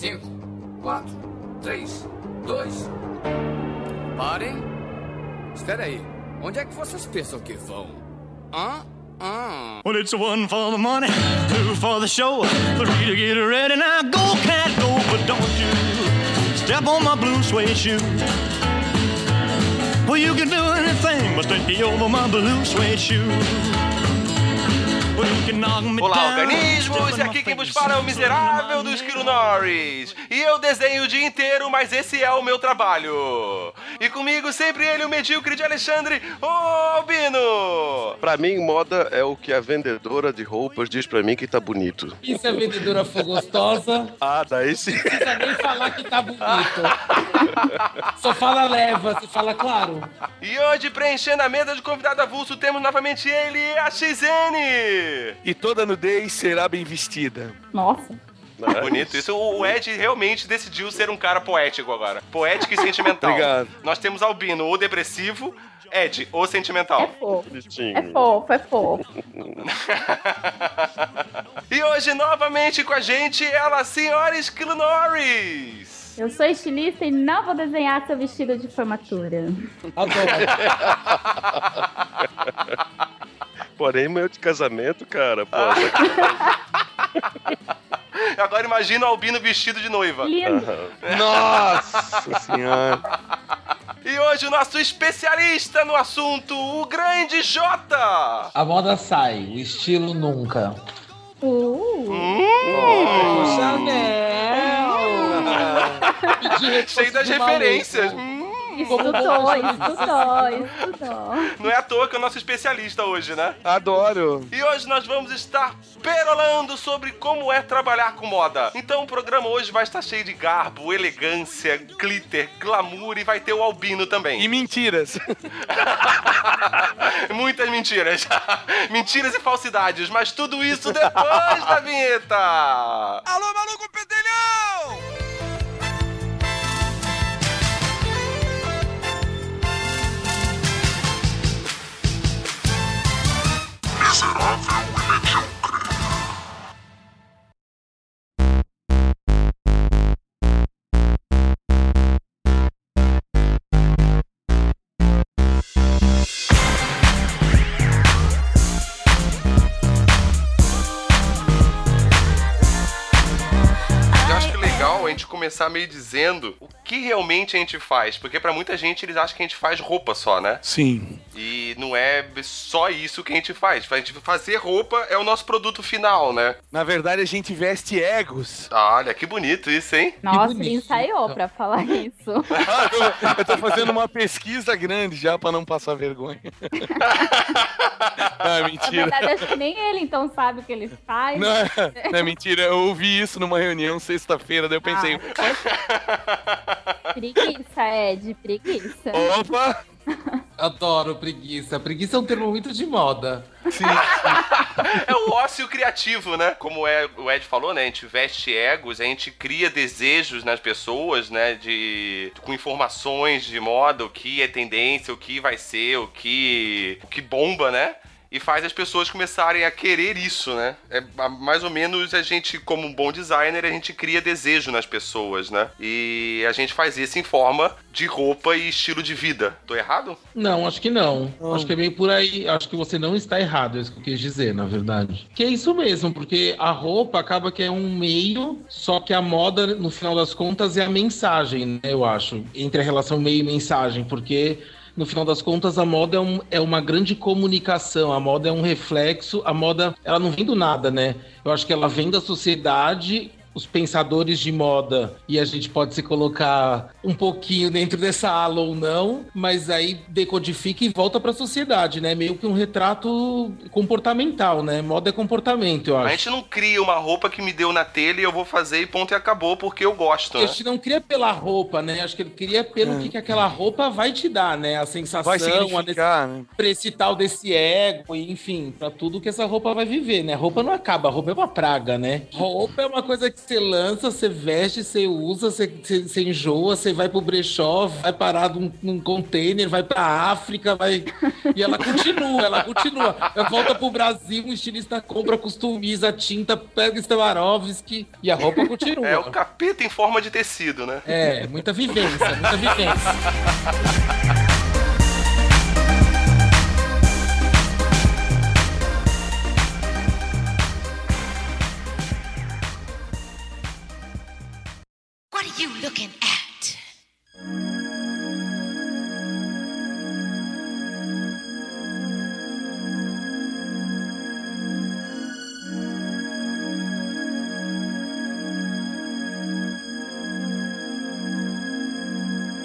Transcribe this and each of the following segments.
5, 4, 3, 2. Parem. Espera aí. Onde é que vocês pensam que vão? Hã? Hã? Well, it's one for the money, two for the show, three to get ready. Now go, cat, go, but don't you step on my blue suede shoe. Well, you can do anything but stay over my blue suede shoe. Olá, organismos! E aqui quem vos fala é o and miserável do Esquilo. Norris. E eu desenho o dia inteiro, mas esse é o meu trabalho. E comigo sempre ele, o medíocre de Alexandre, o Albino. Pra mim, moda é o que a vendedora de roupas diz pra mim que tá bonito. E se a vendedora for gostosa, Ah, daí sim. não precisa nem falar que tá bonito. Só fala leva, se fala claro. E hoje, preenchendo a mesa de convidado avulso, temos novamente ele, a XN. E toda nudez será bem vestida. Nossa. Bonito. Isso o Ed realmente decidiu ser um cara poético agora. Poético e sentimental. Obrigado. Nós temos Albino, o depressivo, Ed, o É sentimental. fofo. Bonitinho. É fofo, é fofo. E hoje, novamente com a gente, ela, senhora Esquilo Norris. Eu sou estilista e não vou desenhar seu vestido de formatura. Adoro. Porém, meu de casamento, cara, pô, Agora imagina o Albino vestido de noiva. Lindo. Nossa senhora. E hoje o nosso especialista no assunto, o grande Jota. A moda sai, o estilo nunca. Uh, Chanel! Cheio das referências. Hum, estudou, estudou, estudou. não é à toa que é o nosso especialista hoje, né? Adoro. E hoje nós vamos estar perolando sobre como é trabalhar com moda. Então o programa hoje vai estar cheio de garbo, elegância, glitter, glamour e vai ter o albino também. E mentiras. Muitas mentiras. mentiras e falsidades, mas tudo isso depois da vinheta. Alô, maluco meio dizendo o que realmente a gente faz, porque pra muita gente eles acham que a gente faz roupa só, né? Sim. E não é só isso que a gente faz. A gente fazer roupa é o nosso produto final, né? Na verdade, a gente veste egos. Olha, que bonito isso, hein? Nossa, ele ensaiou pra falar isso. Ah, eu, eu tô fazendo uma pesquisa grande já pra não passar vergonha. ah, Na mentira. verdade, acho que nem ele então sabe o que ele faz. Não, é- não é mentira, eu ouvi isso numa reunião sexta-feira, daí eu pensei, Preguiça, Ed, preguiça. opa! Adoro preguiça. Preguiça é um termo muito de moda. Sim, É o ócio criativo, né? Como é, o Ed falou, né? A gente veste egos, a gente cria desejos nas pessoas, né? De com informações de moda, o que é tendência, o que vai ser, o que o que bomba, né? E faz as pessoas começarem a querer isso, né? É mais ou menos a gente, como um bom designer, a gente cria desejo nas pessoas, né? E a gente faz isso em forma de roupa e estilo de vida. Tô errado? Não, acho que não. Acho que é meio por aí. Acho que você não está errado, é isso que eu quis dizer, na verdade. Que é isso mesmo, porque a roupa acaba que é um meio, só que a moda, no final das contas, é a mensagem, né? Eu acho. Entre a relação meio e mensagem, porque. No final das contas, a moda é, um- é uma grande comunicação, a moda é um reflexo, a moda, ela não vem do nada, né? Eu acho que ela vem da sociedade os pensadores de moda e a gente pode se colocar um pouquinho dentro dessa ala ou não, mas aí decodifica e volta para a sociedade, né? Meio que um retrato comportamental, né? Moda é comportamento, eu A acho. gente não cria uma roupa que me deu na telha e eu vou fazer e ponto e acabou porque eu gosto, A né? gente não cria pela roupa, né? Acho que ele queria pelo que, que aquela roupa vai te dar, né? A sensação, vai a significar, né? pra esse tal desse ego, e, enfim, pra tudo que essa roupa vai viver, né? Roupa não acaba, roupa é uma praga, né? Roupa é uma coisa que você lança, você veste, você usa, você, você, você enjoa, você vai pro brechó, vai parar num, num container, vai pra África, vai. E ela continua, ela continua. Ela volta pro Brasil, o estilista compra, customiza, tinta, pega Swarovski e a roupa continua. É o capeta em forma de tecido, né? É, muita vivência, muita vivência. What are you looking at?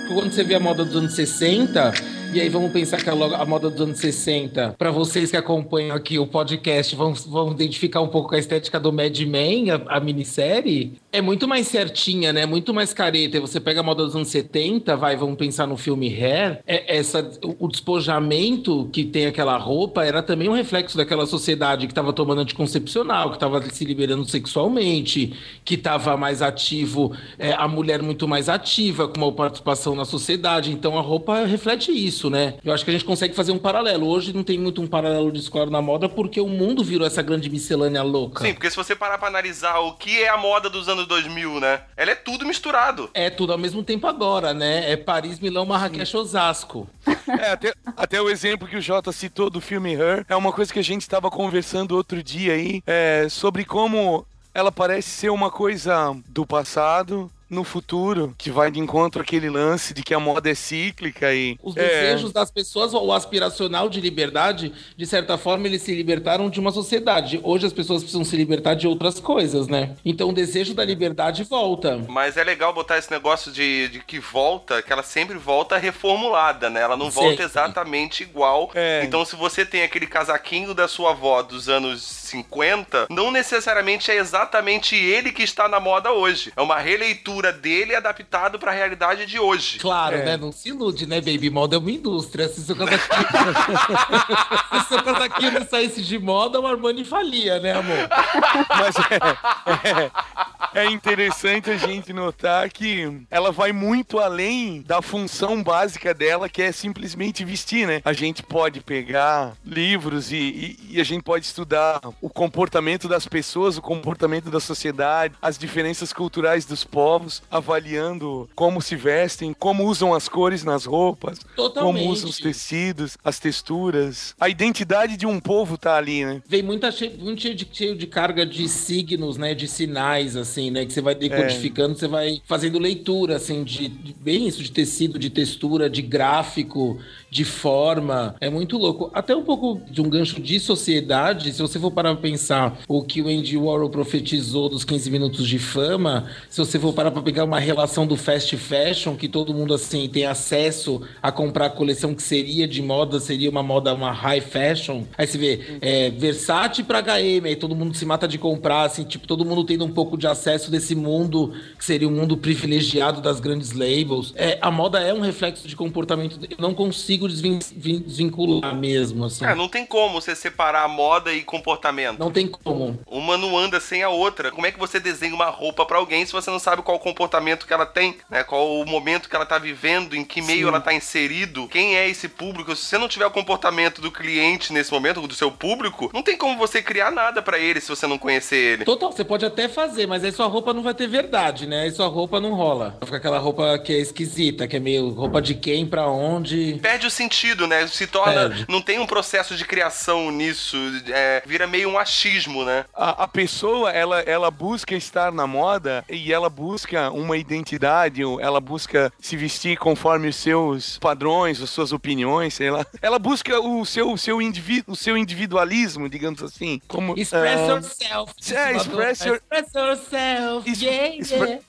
quando você vê a moda dos anos 60, e aí vamos pensar que a, lo- a moda dos anos 60, para vocês que acompanham aqui o podcast, vão, vão identificar um pouco com a estética do Mad Men, a, a minissérie, é muito mais certinha, né? Muito mais careta. Você pega a moda dos anos 70, vai, vamos pensar no filme Hair, é, essa, o despojamento que tem aquela roupa era também um reflexo daquela sociedade que estava tomando anticoncepcional, que estava se liberando sexualmente, que estava mais ativo, é, a mulher muito mais ativa, com uma participação na sociedade. Então a roupa reflete isso, né? Eu acho que a gente consegue fazer um paralelo. Hoje não tem muito um paralelo de escola na moda porque o mundo virou essa grande miscelânea louca. Sim, porque se você parar pra analisar o que é a moda dos anos 2000, né? Ela é tudo misturado. É tudo ao mesmo tempo agora, né? É Paris, Milão, Marrakech, Osasco. É, até, até o exemplo que o Jota citou do filme Her é uma coisa que a gente estava conversando outro dia aí, é, sobre como ela parece ser uma coisa do passado. No futuro, que vai de encontro àquele lance de que a moda é cíclica e. Os é, desejos das pessoas, o aspiracional de liberdade, de certa forma, eles se libertaram de uma sociedade. Hoje as pessoas precisam se libertar de outras coisas, né? Então o desejo da liberdade volta. Mas é legal botar esse negócio de, de que volta, que ela sempre volta reformulada, né? Ela não volta exatamente igual. É. Então, se você tem aquele casaquinho da sua avó dos anos 50, não necessariamente é exatamente ele que está na moda hoje. É uma releitura dele adaptado para a realidade de hoje. Claro, É. né? Não se ilude, né, baby? Moda é uma indústria. Se seu casaquinho, se seu casaquinho não saísse de moda, o Armani falia, né, amor? Mas é, é, é interessante a gente notar que ela vai muito além da função básica dela, que é simplesmente vestir, né? A gente pode pegar livros e, e- e a gente pode estudar o comportamento das pessoas, o comportamento da sociedade, as diferenças culturais dos povos, avaliando como se vestem, como usam as cores nas roupas, Totalmente. como usam os tecidos, as texturas. A identidade de um povo tá ali, né? Vem muita che- muito cheio de, cheio de carga de signos, né? De sinais, assim, né? Que você vai decodificando, você vai fazendo leitura, assim, de, de- bem isso, de tecido, de textura, de gráfico, de forma. É muito louco. Até um pouco de um gancho de sociedade, se você for parar pra pensar o que o Andy Warhol profetizou dos 15 minutos de fama, se você for parar pra pegar uma relação do fast fashion, que todo mundo, assim, tem acesso a comprar a coleção que seria de moda, seria uma moda, uma high fashion. Aí você vê, é, Versace pra H&M, aí todo mundo se mata de comprar, assim, tipo, todo mundo tendo um pouco de acesso desse mundo, que seria um mundo privilegiado das grandes labels. É, a moda é um reflexo de comportamento, eu não consigo desvin- vin- desvincular mesmo, assim. É, não tem como você separar moda e comportamento. Não tem como. Uma não anda sem a outra. Como é que você desenha uma roupa pra alguém se você não sabe qual o comportamento que ela tem, né? Qual o momento que ela tá vivendo, em que meio ela tá inserido, quem é esse público? Se você não tiver o comportamento do cliente nesse momento, do seu público, não tem como você criar nada pra ele se você não conhecer ele. Total, você pode até fazer, mas aí sua roupa não vai ter verdade, né? Aí sua roupa não rola. Vai ficar aquela roupa que é esquisita, que é meio roupa de quem, pra onde. Perde o sentido, né? Se torna. Perde. Não tem um processo de criação nisso. é, vira meio um achismo, né? a, a pessoa ela, ela busca estar na moda e ela busca uma identidade, ou ela busca se vestir conforme os seus padrões, as suas opiniões, sei lá. Ela busca o seu, o seu, indiví o seu individualismo, digamos assim. Como, Express ah, yourself. É, express your- Express yourself. Is- yeah, expre- yeah.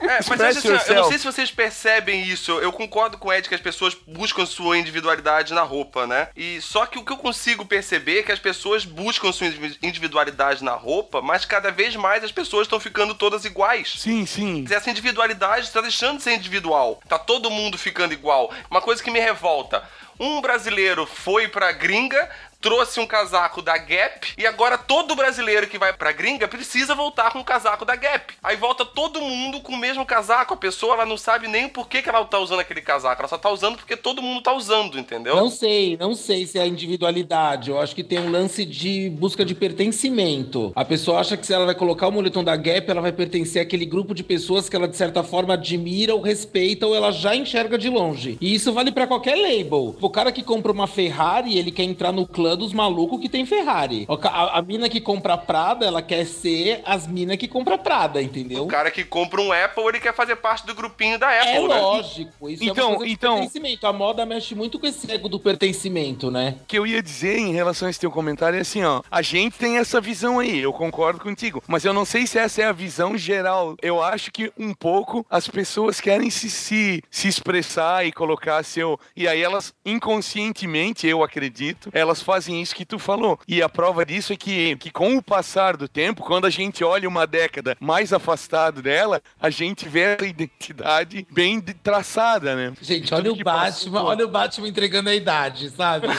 É, mas assim, eu não sei se vocês percebem isso. Eu concordo com o Ed que as pessoas buscam sua individualidade na roupa, né? E só que o que eu consigo perceber é que as pessoas buscam sua indivi- individualidade na roupa, mas cada vez mais as pessoas estão ficando todas iguais. Sim, sim. Essa individualidade está deixando de ser individual. Tá todo mundo ficando igual. Uma coisa que me revolta. Um brasileiro foi pra gringa, trouxe um casaco da Gap e agora todo brasileiro que vai pra gringa precisa voltar com o casaco da Gap. Aí volta todo mundo com o mesmo casaco. A pessoa ela não sabe nem por que, que ela tá usando aquele casaco. Ela só tá usando porque todo mundo tá usando, entendeu? Não sei, não sei se é a individualidade. Eu acho que tem um lance de busca de pertencimento. A pessoa acha que se ela vai colocar o moletom da Gap, ela vai pertencer àquele grupo de pessoas que ela, de certa forma, admira ou respeita ou ela já enxerga de longe. E isso vale pra qualquer label. O cara que compra uma Ferrari, ele quer entrar no clã dos malucos que tem Ferrari. A, a mina que compra Prada, ela quer ser as minas que compra Prada, entendeu? O cara que compra um Apple, ele quer fazer parte do grupinho da Apple, É né? lógico, isso é Então, uma coisa de então- pertencimento. A moda mexe muito com esse ego do pertencimento, né? O que eu ia dizer em relação a esse teu comentário é assim, ó. A gente tem essa visão aí, eu concordo contigo. Mas eu não sei se essa é a visão geral. Eu acho que um pouco as pessoas querem se, se, se expressar e colocar seu. E aí elas, inconscientemente, eu acredito, elas fazem isso que tu falou. E a prova disso é que, que com o passar do tempo, quando a gente olha uma década mais afastado dela, a gente vê a identidade bem de- traçada, né? Gente, De olha o Batman, passou. olha o Batman entregando a idade, sabe?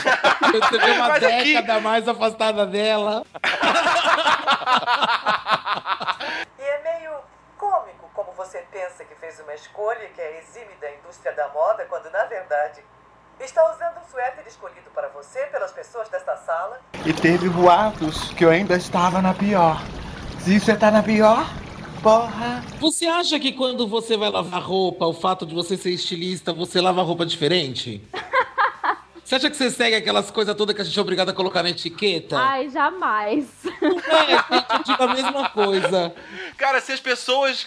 Você vê uma Mas aqui- década mais afastada dela. E é meio cômico como você pensa que fez uma escolha que é exime da indústria da moda, quando na verdade está usando um suéter escolhido para você pelas pessoas desta sala. E teve boatos que eu ainda estava na pior. Se você tá na pior, porra. Você acha que quando você vai lavar roupa, o fato de você ser estilista, você lava roupa diferente? Você acha que você segue aquelas coisas todas que a gente é obrigado a colocar na etiqueta? Ai, jamais. É, gente, eu digo a mesma coisa. Cara, se as pessoas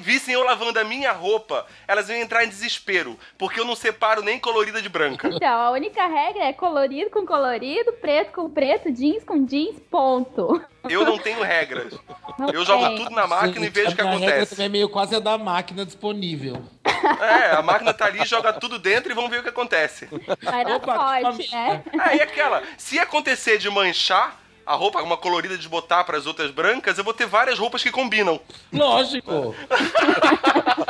vissem eu lavando a minha roupa, elas iam entrar em desespero, porque eu não separo nem colorida de branca. Então, a única regra é colorido com colorido, preto com preto, jeans com jeans, ponto. Eu não tenho regras. Não Eu jogo tudo na máquina e Gente, vejo o que a minha regra acontece. também é meio quase a da máquina disponível. É, a máquina tá ali, joga tudo dentro e vamos ver o que acontece. Na Opa, sorte, né? Aí aquela, se acontecer de manchar a roupa, uma colorida de botar para as outras brancas, eu vou ter várias roupas que combinam. Lógico.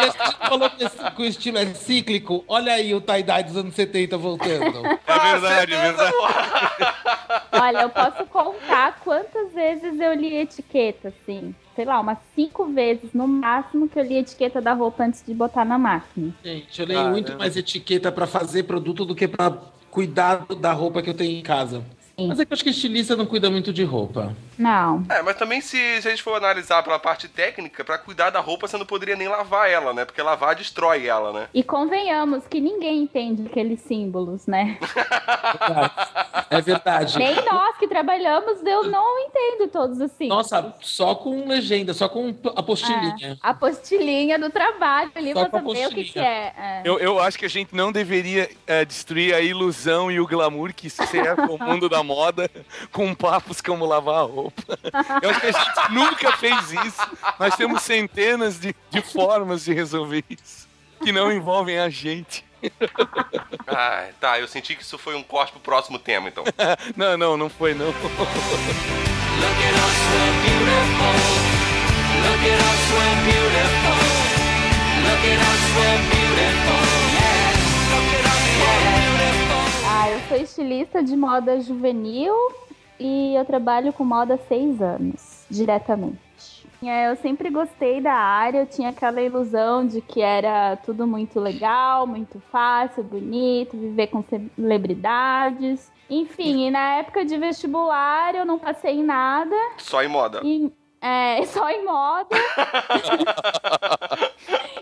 Gente falou que esse- que o estilo é cíclico. Olha aí o tie-dye dos anos 70 voltando. É verdade, é verdade. Olha, eu posso contar quantas vezes eu li etiqueta, assim. Sei lá, umas cinco vezes no máximo que eu li a etiqueta da roupa antes de botar na máquina. Gente, eu leio Caramba. muito mais etiqueta pra fazer produto do que pra cuidar da roupa que eu tenho em casa. Sim. Mas é que eu acho que estilista não cuida muito de roupa. Não. É, mas também se, se a gente for analisar pela parte técnica, pra cuidar da roupa você não poderia nem lavar ela, né? Porque lavar destrói ela, né? E convenhamos que ninguém entende aqueles símbolos, né? É verdade. Nem nós que trabalhamos, eu não entendo todos os símbolos. Nossa, só com legenda, só com apostilinha. É, a postilhinha do trabalho ali Só pra saber o que, que é. é. Eu, eu acho que a gente não deveria é, destruir a ilusão e o glamour que cerca o mundo da moda com papos como lavar a roupa. Eu acho que a gente nunca fez isso. Nós temos centenas de, de formas de resolver isso que não envolvem a gente. Ah, tá, eu senti que isso foi um corte pro próximo tema, então. Não, não, não foi não. Ah, eu sou estilista de moda juvenil e eu trabalho com moda há seis anos, diretamente. É, Eu sempre gostei da área, eu tinha aquela ilusão de que era tudo muito legal, muito fácil, bonito, viver com celebridades. Enfim, e na época de vestibular eu não passei em nada. Só em moda. E, é, só em moda.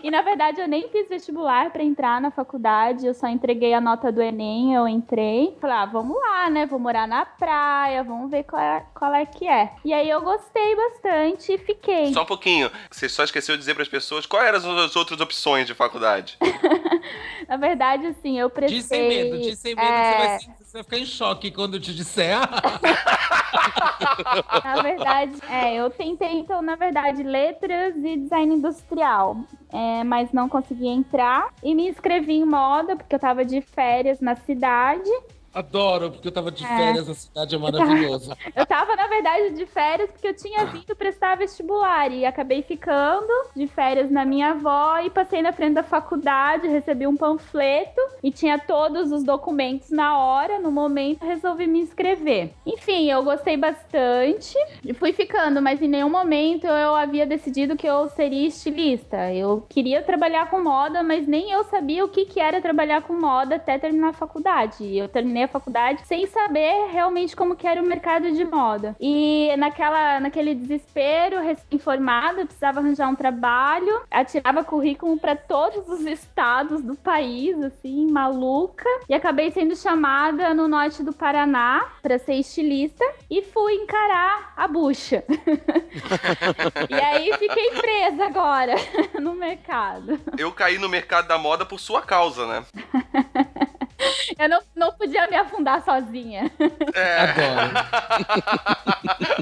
e na verdade eu nem fiz vestibular pra entrar na faculdade, eu só entreguei a nota do Enem, eu entrei. Falei, ah, vamos lá, né? Vou morar na praia, vamos ver qual é, qual é que é. E aí eu gostei bastante e fiquei. Só um pouquinho. Você só esqueceu de dizer pras pessoas quais eram as outras opções de faculdade. Na verdade, assim, eu prestei... Diz sem medo, diz sem medo, é, que você, vai, você vai ficar em choque quando eu te disser. Na verdade, é, eu tentei, então, na verdade, letras e design industrial. É, mas não consegui entrar. E me inscrevi em moda, porque eu tava de férias na cidade. Adoro, porque eu tava de É. férias, a cidade é maravilhosa. Eu tava, na verdade, de férias porque eu tinha vindo prestar vestibular e acabei ficando de férias na minha avó e passei na frente da faculdade, recebi um panfleto e tinha todos os documentos na hora, no momento, resolvi me inscrever. Enfim, eu gostei bastante e fui ficando, mas em nenhum momento eu havia decidido que eu seria estilista. Eu queria trabalhar com moda, mas nem eu sabia o que, que era trabalhar com moda até terminar a faculdade. Eu terminei a faculdade sem saber realmente como que era o mercado de moda. E naquela, naquele desespero, recém-formada, eu precisava arranjar um trabalho, atirava currículo para todos os estados do país, assim, maluca, e acabei sendo chamada no norte do Paraná para ser estilista e fui encarar a bucha. e aí fiquei presa agora no mercado. Eu caí no mercado da moda por sua causa, né? Eu não, não podia me afundar sozinha. É. Adoro.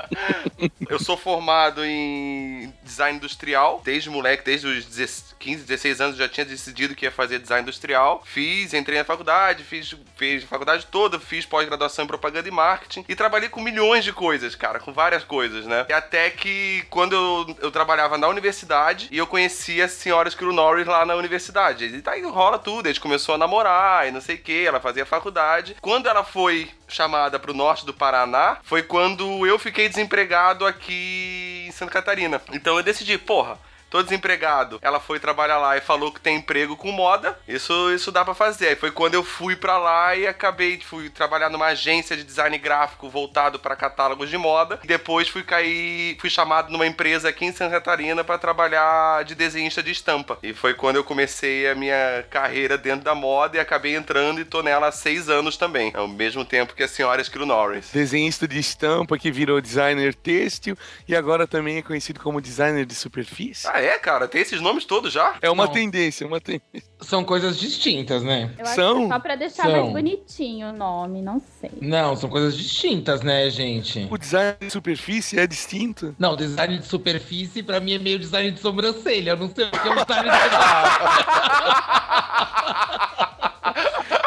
Eu sou formado em design industrial, desde moleque, desde os 10 15, 16 anos já tinha decidido que ia fazer design industrial. Fiz, entrei na faculdade, fiz, fiz faculdade toda, fiz pós-graduação em propaganda e marketing e trabalhei com milhões de coisas, cara, com várias coisas, né? E até que quando eu, eu trabalhava na universidade e eu conheci a senhora Screw Norris lá na universidade. E daí rola tudo, a gente começou a namorar e não sei o que, ela fazia faculdade. Quando ela foi chamada pro norte do Paraná, foi quando eu fiquei desempregado aqui em Santa Catarina. Então eu decidi, porra, tô desempregado. Ela foi trabalhar lá e falou que tem emprego com moda. Isso, isso dá pra fazer. Aí foi quando eu fui pra lá e acabei, fui trabalhar numa agência de design gráfico voltado pra catálogos de moda. E depois fui cair, fui chamado numa empresa aqui em Santa Catarina pra trabalhar de desenhista de estampa. E foi quando eu comecei a minha carreira dentro da moda e acabei entrando e tô nela há seis anos também. Ao mesmo tempo que a senhora Screw Norris. Desenhista de estampa que virou designer têxtil e agora também é conhecido como designer de superfície. Ah, é, cara? Tem esses nomes todos já? É uma Não. tendência, uma tendência. São coisas distintas, né? Eu acho São? que é só pra deixar São. mais bonitinho o nome, não sei. Não, são coisas distintas, né, gente? O design de superfície é distinto. Não, design de superfície pra mim é meio design de sobrancelha. Eu não sei o que é um design de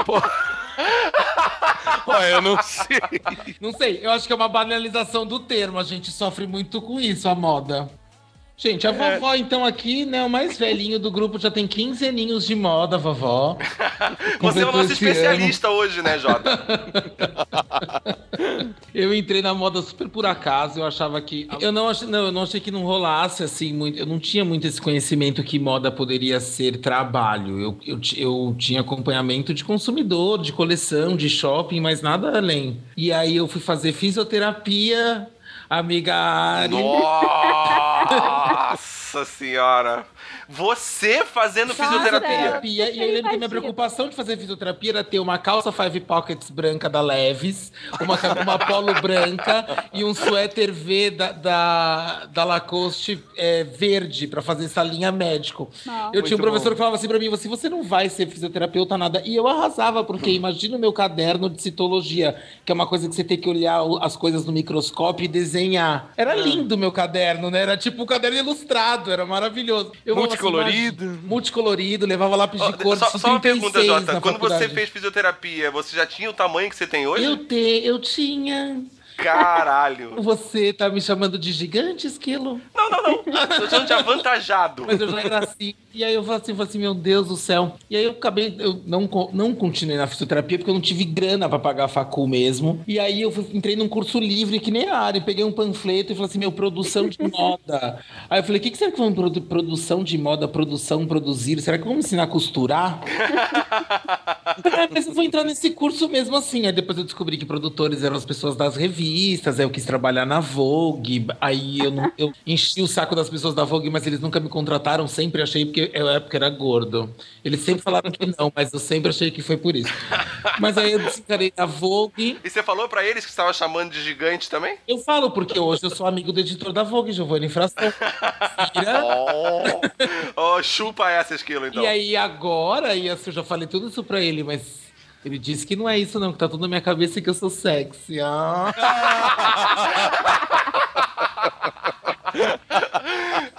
Olha, eu não sei. Não sei, eu acho que é uma banalização do termo. A gente sofre muito com isso, a moda. Gente, a vovó, então, aqui, né, o mais velhinho do grupo, já tem 15 aninhos de moda, vovó. Você é o nosso esse ano. especialista hoje, né, Jota? Eu entrei na moda super por acaso, eu achava que. Eu não, ach... não, eu não achei que não rolasse assim muito. Eu não tinha muito esse conhecimento que moda poderia ser trabalho. Eu, eu, eu tinha acompanhamento de consumidor, de coleção, de shopping, mas nada além. E aí eu fui fazer fisioterapia, amiga Ari. Nossa senhora! Você fazendo fisioterapia. Fisioterapia. E eu lembro que a minha preocupação de fazer fisioterapia era ter uma calça Five Pockets branca da Leves, uma, uma polo branca e um suéter V da, da, da Lacoste é, verde pra fazer essa linha médico. Nossa. Eu tinha um Muito professor bom. que falava assim pra mim, você, você não vai ser fisioterapeuta nada. E eu arrasava, porque imagina o meu caderno de citologia, que é uma coisa que você tem que olhar as coisas no microscópio e desenhar. Era lindo o meu caderno, né? Era tipo um caderno ilustrado, era maravilhoso. Eu assim, Multicolorido. imagina- multicolorido, levava lápis de cor. só, só uma 36 pergunta, Jota. Quando você faculdade. fez fisioterapia, você já tinha o tamanho que você tem hoje? Eu, te, eu tinha. Caralho. Você tá me chamando de gigante, esquilo? Não, não, não. Tô chamando de avantajado. Mas eu já era assim. E aí eu falei assim, falei assim, meu Deus do céu. E aí eu acabei, eu não, não continuei na fisioterapia porque eu não tive grana pra pagar a facul mesmo. E aí eu fui- entrei num curso livre que nem a área, peguei um panfleto e falei assim, meu, produção de moda. Aí eu falei, o que, que será que vão produ produção de moda, produção, produzir? Será que vão me ensinar a costurar? É, mas eu vou entrar nesse curso mesmo assim. Aí depois eu descobri que produtores eram as pessoas das revistas, aí eu quis trabalhar na Vogue. Aí eu, não- eu enchi o saco das pessoas da Vogue, mas eles nunca me contrataram, sempre achei porque eu, na época era gordo. Eles sempre falaram que não, mas eu sempre achei que foi por isso. Mas aí eu desencarei da Vogue. E você falou pra eles que estava chamando de gigante também? Eu falo porque hoje eu sou amigo do editor da Vogue, Giovanni Fração. Vira. Oh, chupa essa esquilo, então. E aí agora, e assim, eu já falei tudo isso pra ele, mas ele disse que não é isso não, que tá tudo na minha cabeça e que eu sou sexy. Ah.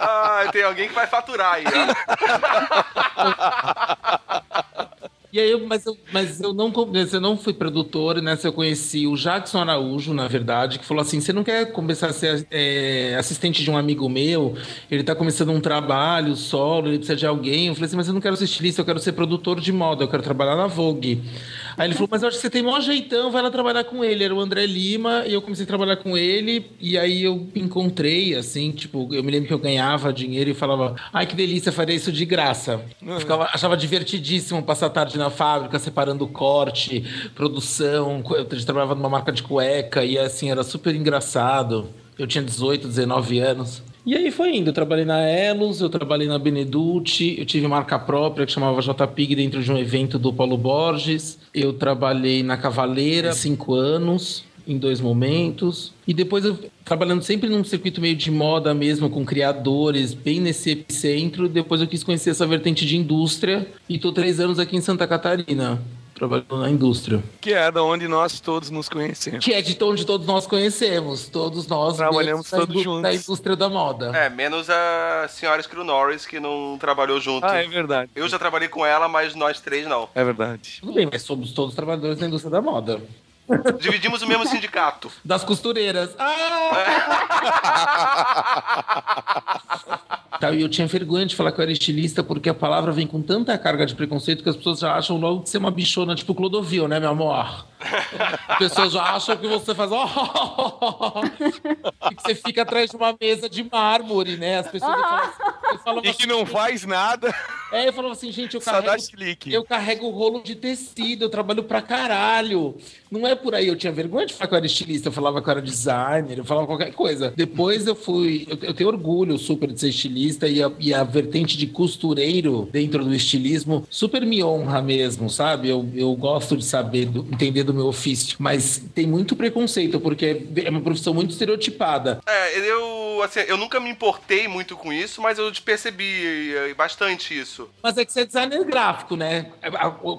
Ah, tem alguém que vai faturar aí, ó. E aí, eu, mas, eu, mas eu não eu não fui produtor, né? Eu conheci o Jackson Araújo, na verdade, que falou assim: você não quer começar a ser é, assistente de um amigo meu? Ele tá começando um trabalho solo, ele precisa de alguém. Eu falei assim, mas eu não quero ser estilista, eu quero ser produtor de moda, eu quero trabalhar na Vogue. Aí ele falou, mas eu acho que você tem maior jeitão, vai lá trabalhar com ele. Era o André Lima, e eu comecei a trabalhar com ele, e aí eu encontrei, assim, tipo, eu me lembro que eu ganhava dinheiro e falava, ai que delícia, faria isso de graça. Eu ficava, achava divertidíssimo passar a tarde na fábrica, separando corte, produção. Eu trabalhava numa marca de cueca, e assim, era super engraçado. Eu tinha 18, 19 anos. E aí foi indo. Eu trabalhei na Elos, eu trabalhei na Beneducci, eu tive marca própria que chamava JPig dentro de um evento do Paulo Borges. Eu trabalhei na Cavaleira cinco anos, em dois momentos. E depois eu trabalhando sempre num circuito meio de moda mesmo, com criadores, bem nesse epicentro. Depois eu quis conhecer essa vertente de indústria e tô três anos aqui em Santa Catarina trabalhando na indústria. Que é da onde nós todos nos conhecemos. Que é de onde todos nós conhecemos. Todos nós trabalhamos todos da, juntos. Da indústria da moda. É, menos a senhora Screw Norris, que não trabalhou junto. Ah, é verdade. Eu já trabalhei com ela, mas nós três não. É verdade. Tudo bem, mas somos todos trabalhadores da indústria da moda. Dividimos o mesmo sindicato. Das costureiras. Ah! Tá, e eu tinha vergonha de falar que eu era estilista porque a palavra vem com tanta carga de preconceito que as pessoas já acham logo de ser uma bichona tipo Clodovil, né, meu amor? As pessoas já acham que você faz. e que você fica atrás de uma mesa de mármore, né? As pessoas falam, falam E que não faz nada. É, eu falava assim, gente, eu carrego, eu carrego o rolo de tecido, eu trabalho pra caralho. Não é por aí, eu tinha vergonha de falar que eu era estilista, eu falava que eu era designer, eu falava qualquer coisa. Depois eu fui, eu, eu tenho orgulho super de ser estilista e a, e a vertente de costureiro dentro do estilismo super me honra mesmo, sabe? Eu, eu gosto de saber, do- entender do meu ofício, mas tem muito preconceito, porque é uma profissão muito estereotipada. É, eu, assim, eu nunca me importei muito com isso, mas eu percebi eh, bastante isso. Mas é que você é designer gráfico, né?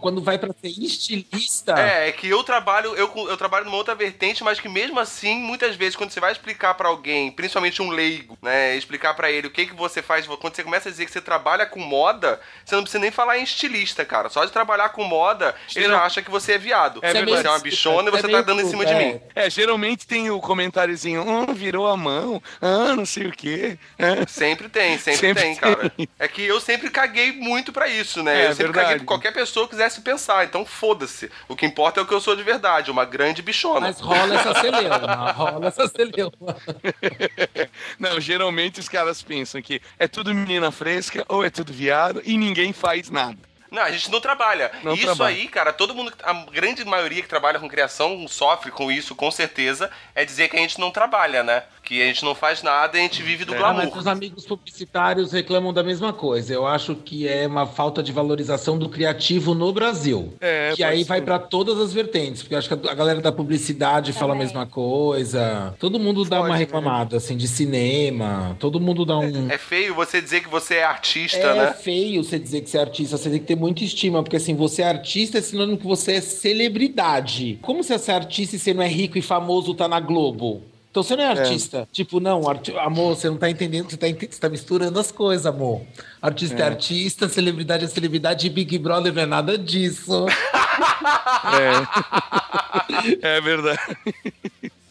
Quando vai pra ser estilista. É, é que eu trabalho, eu, eu trabalho numa outra vertente, mas que mesmo assim, muitas vezes, quando você vai explicar pra alguém, principalmente um leigo, né, explicar pra ele o que que você faz, quando você começa a dizer que você trabalha com moda, você não precisa nem falar em estilista, cara. Só de trabalhar com moda, ele já acha que você é viado. É você verdade. é uma bichona e você tá dando em cima de mim. É, geralmente tem o comentáriozinho, hum, virou a mão, ah, não sei o quê. É. Sempre tem, sempre, Sempre tem, tem. cara. É que eu sempre caguei muito pra isso, né? É, eu sempre verdade. caguei pra qualquer pessoa que quisesse pensar, então foda-se. O que importa é o que eu sou de verdade, uma grande bichona. Mas rola essa celeuma, rola essa celeuma. Não, geralmente os caras pensam que é tudo menina fresca ou é tudo viado e ninguém faz nada. Não, a gente não trabalha. Não isso trabalha. aí, cara, todo mundo, a grande maioria que trabalha com criação sofre com isso, com certeza, é dizer que a gente não trabalha, né? Que a gente não faz nada e a gente vive do mas glamour. os amigos publicitários reclamam da mesma coisa. Eu acho que é uma falta de valorização do criativo no Brasil. É, que pode aí ser. vai pra todas as vertentes, porque eu acho que a galera da publicidade fala a mesma coisa. Todo mundo dá uma reclamada, assim, de cinema. Todo mundo dá um. É feio você dizer que você é artista, É né? feio você dizer que você é artista, você tem que ter muita estima, porque assim, você é artista é sinônimo que você é celebridade. Como você é artista e você não é rico e famoso, tá na Globo? Então você não é artista. Tipo, não, arti- amor, você não tá entendendo, você tá, ente- você tá misturando as coisas, amor. Artista é. É. artista, celebridade é celebridade e Big Brother não é nada disso. É, é verdade.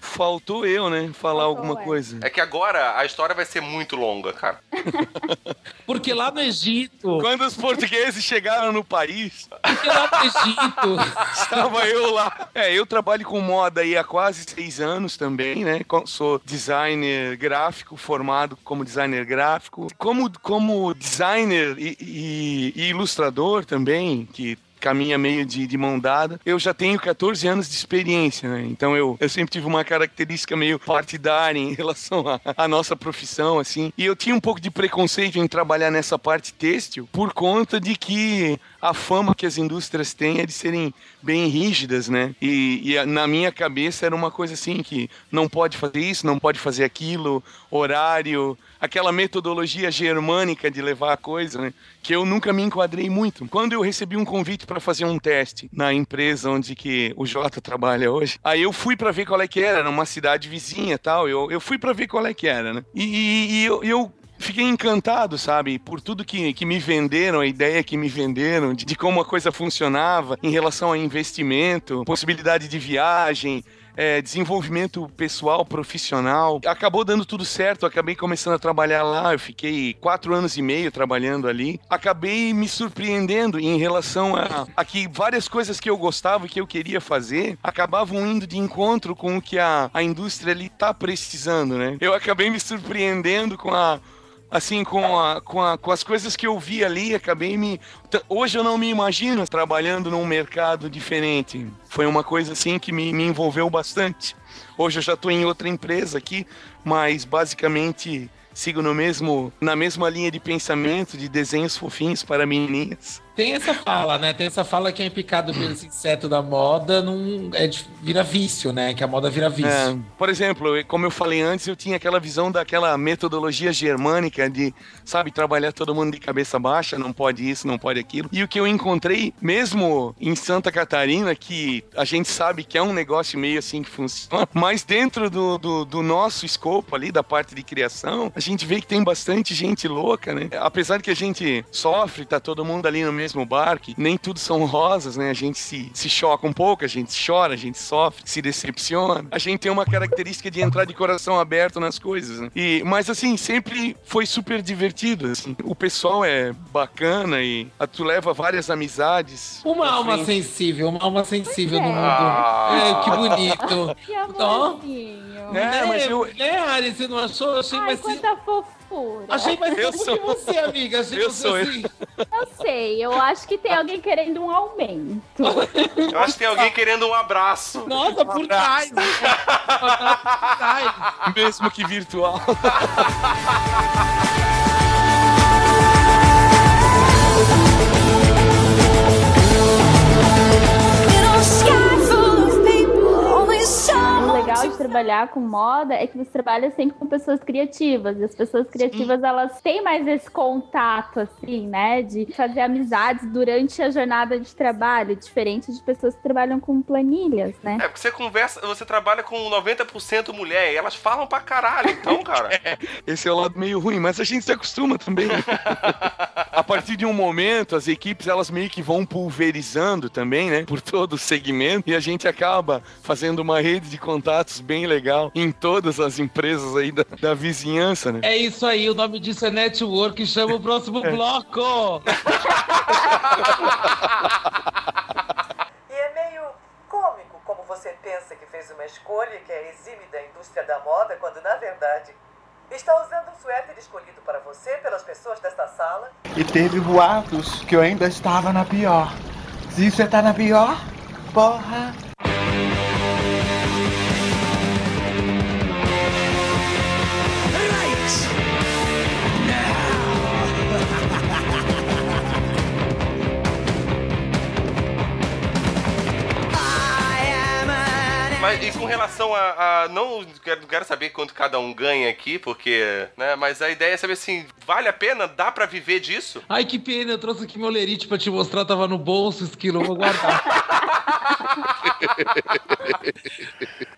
Faltou eu, né? Falar alguma coisa. É que agora a história vai ser muito longa, cara. Porque lá no Egito. Quando os portugueses chegaram no país. Porque lá no Egito. Estava eu lá. É, eu trabalho com moda aí há quase seis anos também, né? Sou designer gráfico, formado como designer gráfico. Como, como designer e, e- e ilustrador também, que caminha meio de, de mão dada. Eu já tenho 14 anos de experiência, né? Então eu, eu sempre tive uma característica meio partidária em relação à nossa profissão, assim. E eu tinha um pouco de preconceito em trabalhar nessa parte têxtil por conta de que a fama que as indústrias têm é de serem bem rígidas, né? E, e na minha cabeça era uma coisa assim que não pode fazer isso, não pode fazer aquilo, horário, aquela metodologia germânica de levar a coisa, né? Que eu nunca me enquadrei muito. Quando eu recebi um convite para fazer um teste na empresa onde que o Jota trabalha hoje, aí eu fui para ver qual é que era, numa cidade vizinha, tal. Eu, eu fui para ver qual é que era, né? E, e- e eu, eu fiquei encantado, sabe, por tudo que, que me venderam, a ideia que me venderam, de, de como a coisa funcionava em relação a investimento, possibilidade de viagem, é, desenvolvimento pessoal, profissional. Acabou dando tudo certo, acabei começando a trabalhar lá, eu fiquei quatro anos e meio trabalhando ali. Acabei me surpreendendo em relação a, a que várias coisas que eu gostava e que eu queria fazer acabavam indo de encontro com o que a, a indústria ali tá precisando, né? Eu acabei me surpreendendo com a assim, com, a, com, a, com as coisas que eu vi ali, acabei me. Hoje eu não me imagino trabalhando num mercado diferente. Foi uma coisa assim que me, me envolveu bastante. Hoje eu já estou em outra empresa aqui, mas basicamente sigo no mesmo, na mesma linha de pensamento de desenhos fofinhos para menininhas. Tem essa fala, né? Tem essa fala que é picado pelo inseto da moda, não é vira vício, né? Que a moda vira vício. É, por exemplo, como eu falei antes, eu tinha aquela visão daquela metodologia germânica de, sabe, trabalhar todo mundo de cabeça baixa, não pode isso, não pode aquilo. E o que eu encontrei, mesmo em Santa Catarina, que a gente sabe que é um negócio meio assim que funciona, mas dentro do, do, do nosso escopo ali, da parte de criação, a gente vê que tem bastante gente louca, né? Apesar de que a gente sofre, tá todo mundo ali no mesmo mesmo barco, nem tudo são rosas, né? A gente se, se choca um pouco, a gente chora, a gente sofre, se decepciona. A gente tem uma característica de entrar de coração aberto nas coisas, né? E, mas assim, sempre foi super divertido, assim. O pessoal é bacana e a, tu leva várias amizades. Uma alma frente. sensível, uma alma sensível é. no mundo. Ah. É, que bonito. Que amorzinho. É, mas eu... É, Ari, você não achou? Achei Ai, mais... quanta fofura. Achei mais eu fofo sou... que você, amiga. Achei eu sou assim. Eu sei, eu acho que tem alguém querendo um aumento. Eu acho que tem alguém querendo um abraço. Nossa, trás. por trás. Mesmo que virtual. legal de trabalhar com moda é que você trabalha sempre com pessoas criativas. E as pessoas criativas, Sim. elas têm mais esse contato, assim, né? De fazer amizades durante a jornada de trabalho, diferente de pessoas que trabalham com planilhas, né? É, porque você conversa, você trabalha com 90% mulher e elas falam pra caralho, então, cara. É, esse é o lado meio ruim, mas a gente se acostuma também. a partir de um momento, as equipes, elas meio que vão pulverizando também, né? Por todo o segmento e a gente acaba fazendo uma rede de contatos bem legal em todas as empresas aí da, da vizinhança, né? É isso aí, o nome disso é network, chama o próximo é. bloco! e é meio cômico como você pensa que fez uma escolha que é exime da indústria da moda, quando na verdade está usando um suéter escolhido para você pelas pessoas desta sala. E teve boatos que eu ainda estava na pior. Se você tá na pior, porra. Mas e com relação a. a não quero, quero saber quanto cada um ganha aqui, porque. né? Mas a ideia é saber assim: vale a pena? Dá pra viver disso? Ai, que pena, eu trouxe aqui meu lerite pra te mostrar, tava no bolso, esquilo, vou guardar.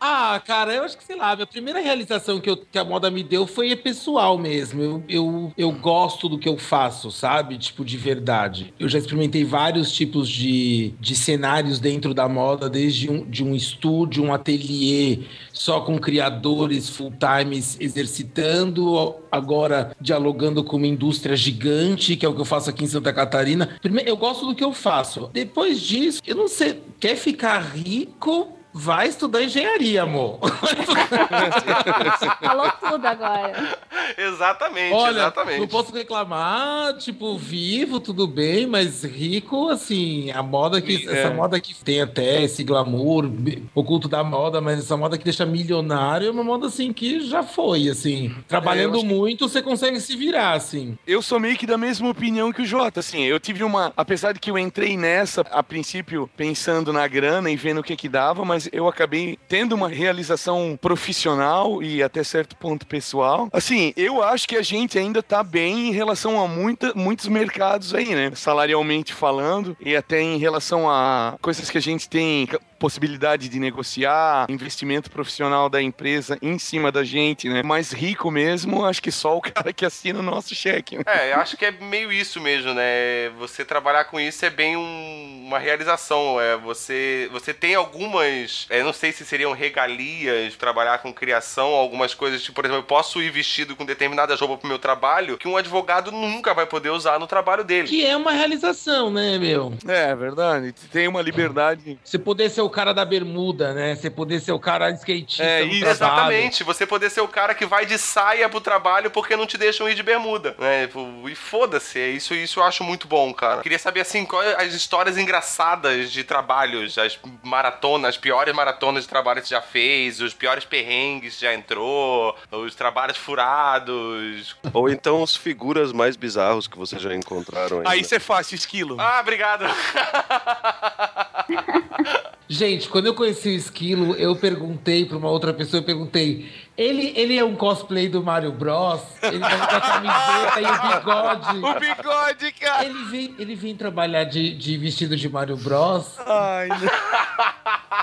ah, cara, eu acho que sei lá, a minha primeira realização que, eu, que a moda me deu foi pessoal mesmo. Eu, eu, eu gosto do que eu faço, sabe? Tipo, de verdade. Eu já experimentei vários tipos de, de cenários dentro da moda, desde um, de um estúdio, um ateliê só com criadores full-times exercitando, agora dialogando com uma indústria gigante, que é o que eu faço aqui em Santa Catarina. Primeiro, eu gosto do que eu faço. Depois disso, eu não sei, quer ficar rico? Vai estudar engenharia, amor. Falou tudo agora. Exatamente, Olha, exatamente. Não posso reclamar, tipo, vivo, tudo bem, mas rico, assim, a moda que. É. Essa moda que tem até esse glamour, oculto da moda, mas essa moda que deixa milionário é uma moda assim que já foi, assim. Trabalhando é, muito, que... você consegue se virar, assim. Eu sou meio que da mesma opinião que o Jota, assim. Eu tive uma. Apesar de que eu entrei nessa, a princípio, pensando na grana e vendo o que que dava, mas mas eu acabei tendo uma realização profissional e até certo ponto pessoal. Assim, eu acho que a gente ainda tá bem em relação a muita, muitos mercados aí, né? Salarialmente falando, e até em relação a coisas que a gente tem possibilidade de negociar, investimento profissional da empresa em cima da gente, né? Mais rico mesmo, acho que só o cara que assina o nosso cheque. né? É, eu acho que é meio isso mesmo, né? Você trabalhar com isso é bem um- uma realização. É, você, você tem algumas, é, não sei se seriam regalias, trabalhar com criação, algumas coisas, tipo, por exemplo, eu posso ir vestido com determinadas roupas pro meu trabalho que um advogado nunca vai poder usar no trabalho dele. Que é uma realização, né, meu? É, verdade. Tem uma liberdade. Você poder ser o cara da bermuda, né? Você poder ser o cara skatista É, isso. trabalho. Exatamente, você poder ser o cara que vai de saia pro trabalho porque não te deixam ir de bermuda, né? Tipo, E foda-se, é isso, isso eu acho muito bom, cara. Queria saber, assim, quais as histórias engraçadas de trabalhos, as maratonas, as piores maratonas de trabalho que você já fez, os piores perrengues que já entrou, os trabalhos furados. Ou então os figuras mais bizarros que vocês já encontraram aí. Aí isso é fácil, esquilo. Ah, obrigado. Gente, quando eu conheci o Esquilo, eu perguntei pra uma outra pessoa, eu perguntei, ele, ele é um cosplay do Mario Bros? Ele tá com a camiseta e o bigode. O bigode, cara. Ele vem, ele vem trabalhar de, de vestido de Mario Bros? Ai.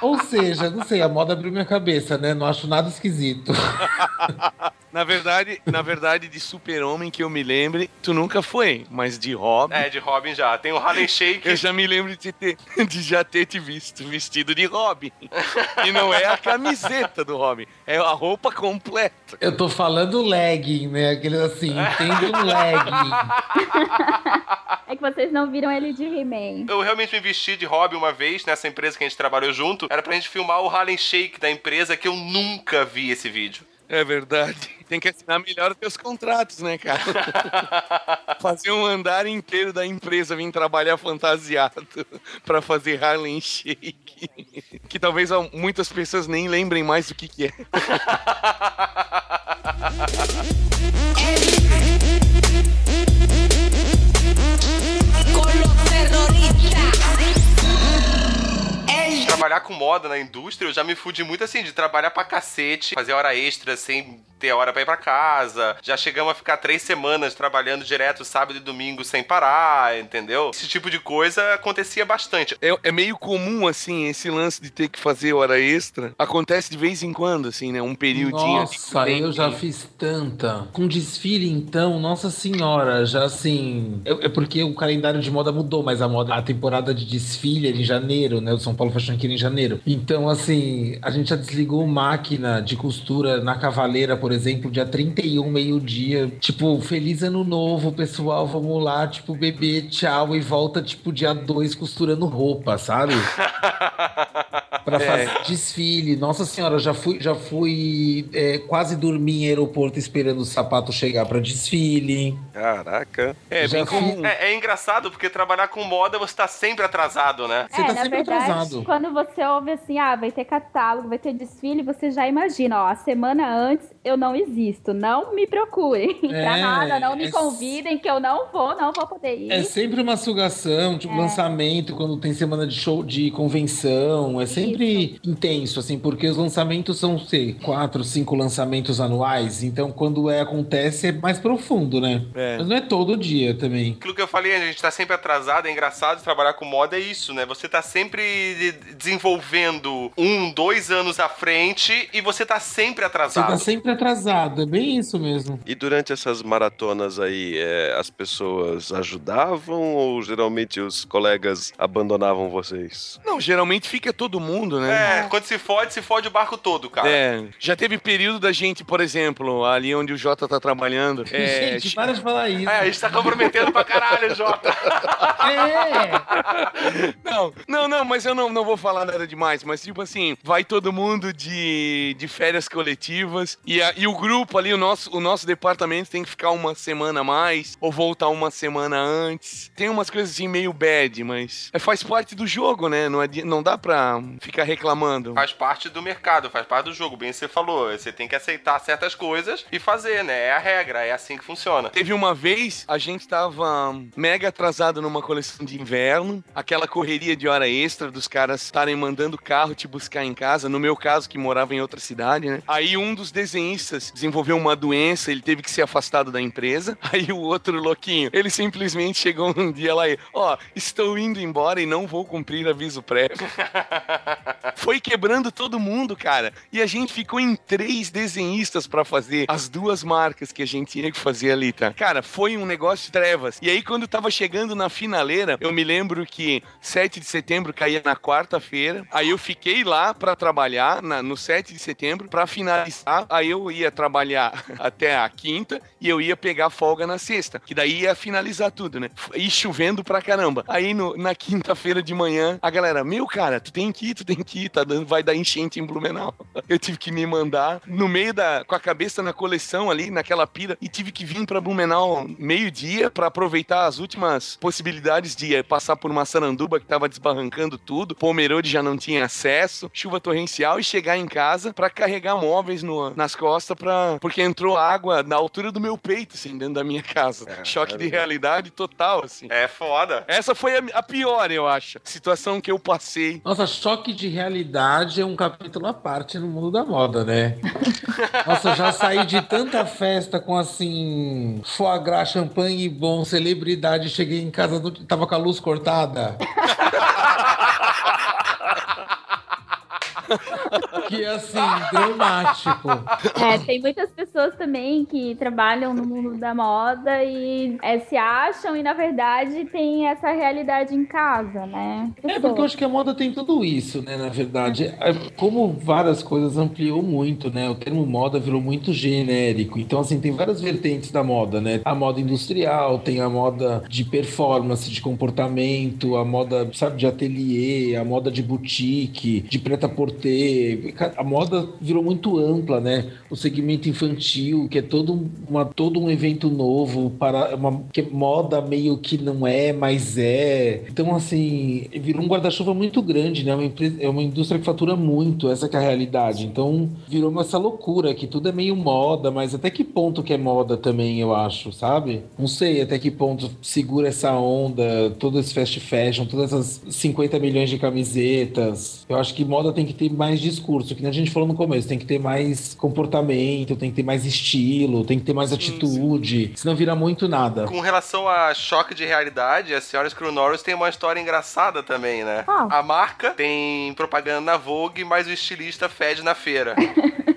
Ou seja, não sei, a moda abriu minha cabeça, né? Não acho nada esquisito. Na verdade, na verdade, de super-homem que eu me lembre, tu nunca foi, mas de Robin. É, de Robin já. Tem o Harlem Shake. Eu já me lembro de, ter, de já ter te visto vestido de Robin. E não é a camiseta do Robin, é a roupa completa. Eu tô falando legging, né? Aquele assim, entende um legging. É que vocês não viram ele de He-Man. Eu realmente me vesti de Robin uma vez nessa empresa que a gente trabalhou junto. Era pra gente filmar o Harlem Shake da empresa que eu nunca vi esse vídeo. É verdade. Tem que assinar melhor os teus contratos, né, cara? fazer um andar inteiro da empresa vir trabalhar fantasiado pra fazer Harlem Shake. Que talvez muitas pessoas nem lembrem mais do que, que é. Trabalhar com moda na indústria, eu já me fudi muito assim, de trabalhar pra cacete, fazer hora extra sem ter hora pra ir pra casa. Já chegamos a ficar três semanas trabalhando direto sábado e domingo sem parar, entendeu? Esse tipo de coisa acontecia bastante. É, é meio comum, assim, esse lance de ter que fazer hora extra. Acontece de vez em quando, assim, né? Um periodinho. Nossa, assim, eu já fiz tanta. Com desfile, então, nossa senhora, já assim. É, é porque o calendário de moda mudou, mas a moda, a temporada de desfile era em janeiro, né? O São Paulo Fashion Week em janeiro. Então, assim, a gente já desligou máquina de costura na Cavaleira, por exemplo, dia 31, meio-dia. Tipo, feliz ano novo, pessoal. Vamos lá, tipo, beber, tchau, e volta, tipo, dia 2 costurando roupa, sabe? Pra fazer desfile. Nossa senhora, já fui, já fui é, quase dormir em aeroporto esperando o sapato chegar pra desfile. Caraca. É, Já bem fui- comum. É, é engraçado porque trabalhar com moda você tá sempre atrasado, né? Você é, tá na sempre verdade, atrasado. quando você ouve assim, ah, vai ter catálogo, vai ter desfile, você já imagina, ó, a semana antes eu não existo, não me procurem pra É, nada, não me é- convidem que eu não vou, não vou poder ir. É sempre uma sugação, tipo, É. lançamento, quando tem semana de show de convenção. É sempre intenso, assim, porque os lançamentos são, sei, quatro, cinco lançamentos anuais. Então, quando é, acontece, é mais profundo, né? É. Mas não é todo dia também. Aquilo que eu falei, a gente tá sempre atrasado, é engraçado trabalhar com moda, é isso, né? Você tá sempre de- desenvolvendo um, dois anos à frente e você tá sempre Você atrasado. tá sempre atrasado, é bem isso mesmo. E durante essas maratonas aí, é, as pessoas ajudavam ou geralmente os colegas abandonavam vocês? Não, geralmente fica todo mundo, né? É, quando se fode, se fode o barco todo, cara. É, já teve período da gente, por exemplo, ali onde o Jota tá trabalhando. É, Gente, para de falar isso. É, a gente tá comprometendo pra caralho, Jota. É! Não, não, não, mas eu não, não vou falar nada demais. Mas, tipo assim, vai todo mundo de, de férias coletivas e, a- e o grupo ali, o nosso, o nosso departamento tem que ficar uma semana a mais ou voltar uma semana antes. Tem umas coisas assim meio bad, mas é, faz parte do jogo, né? Não, adi- não dá pra ficar ficar reclamando. Faz parte do mercado, faz parte do jogo, bem você falou. Você tem que aceitar certas coisas e fazer, né? É a regra, é assim que funciona. Teve uma vez, a gente tava mega atrasado numa coleção de inverno, aquela correria de hora extra dos caras estarem mandando carro te buscar em casa, no meu caso, que morava em outra cidade, né? Aí um dos desenhistas desenvolveu uma doença, ele teve que ser afastado da empresa. Aí o outro louquinho, ele simplesmente chegou um dia lá e, ó, estou indo embora e não vou cumprir aviso prévio. Foi quebrando todo mundo, cara. E a gente ficou em três desenhistas pra fazer as duas marcas que a gente tinha que fazer ali, tá? Cara, foi um negócio de trevas. E aí, quando tava chegando na finaleira, eu me lembro que 7 de setembro caía na quarta-feira. Aí eu fiquei lá pra trabalhar na- no 7 de setembro pra finalizar. Aí eu ia trabalhar até a quinta e eu ia pegar folga na sexta. Que daí ia finalizar tudo, né? E chovendo pra caramba. Aí no- na quinta-feira de manhã, a galera, meu cara, tu tem que ir, tu tem que ir, tá dando, vai dar enchente em Blumenau. Eu tive que me mandar no meio da. com a cabeça na coleção ali, naquela pira, e tive que vir pra Blumenau meio-dia pra aproveitar as últimas possibilidades de eh, passar por uma saranduba que tava desbarrancando tudo. Pomerode já não tinha acesso, chuva torrencial e chegar em casa pra carregar móveis no- nas costas pra, porque entrou água na altura do meu peito, assim, dentro da minha casa. Choque de realidade total, assim. É foda. Essa foi a, a pior, eu acho. Situação que eu passei. Nossa, choque de realidade é um capítulo à parte no mundo da moda, né? Nossa, já saí de tanta festa com assim, foie gras, champanhe bom, celebridade, cheguei em casa, tava com a luz cortada. que assim, dramático. É, tem muitas pessoas também que trabalham no mundo da moda e é, se acham e, na verdade, tem essa realidade em casa, né? É porque eu acho que a moda tem tudo isso, né? Na verdade, É, como várias coisas ampliou muito, né? O termo moda virou muito genérico. Então, assim, tem várias vertentes da moda, né? A moda industrial, tem a moda de performance, de comportamento, a moda, sabe, de ateliê, a moda de boutique, de preta-porter. A moda virou muito ampla, né? O segmento infantil, que é todo, uma, todo um evento novo, para uma que moda meio que não é, mas é. Então, assim, virou um guarda-chuva muito grande, né? É uma, empresa, é uma indústria que fatura muito, essa é a realidade. Então, virou essa loucura, que tudo é meio moda, mas até que ponto que é moda também, eu acho, sabe? Não sei até que ponto segura essa onda, todo esse fast fashion, todas essas 50 milhões de camisetas. Eu acho que moda tem que ter mais discurso, que nem a gente falou no começo, tem que ter mais comportamento, tem que ter mais estilo, tem que ter mais atitude, senão vira muito nada. Com relação a choque de realidade, a senhora Screw Norris tem uma história engraçada também, né? Ah. A marca tem propaganda na Vogue, mas o estilista fede na feira.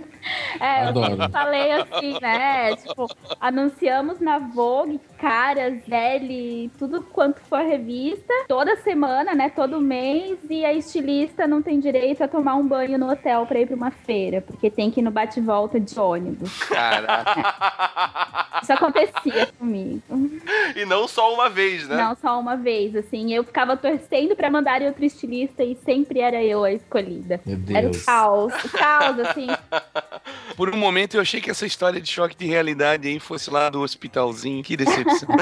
É, eu Adoro. sempre falei assim, né? Tipo, anunciamos na Vogue, Caras, L, tudo quanto for revista, toda semana, né? Todo mês, e a estilista não tem direito a tomar um banho no hotel pra ir pra uma feira, porque tem que ir no bate-volta de ônibus. Caraca. Isso acontecia comigo. e não só uma vez, né? Não só uma vez, assim. Eu ficava torcendo pra mandarem outro estilista e sempre era eu a escolhida. Meu Era o Deus. caos, o caos, assim. Por um momento eu achei que essa história de choque de realidade aí fosse lá do hospitalzinho. Que decepção.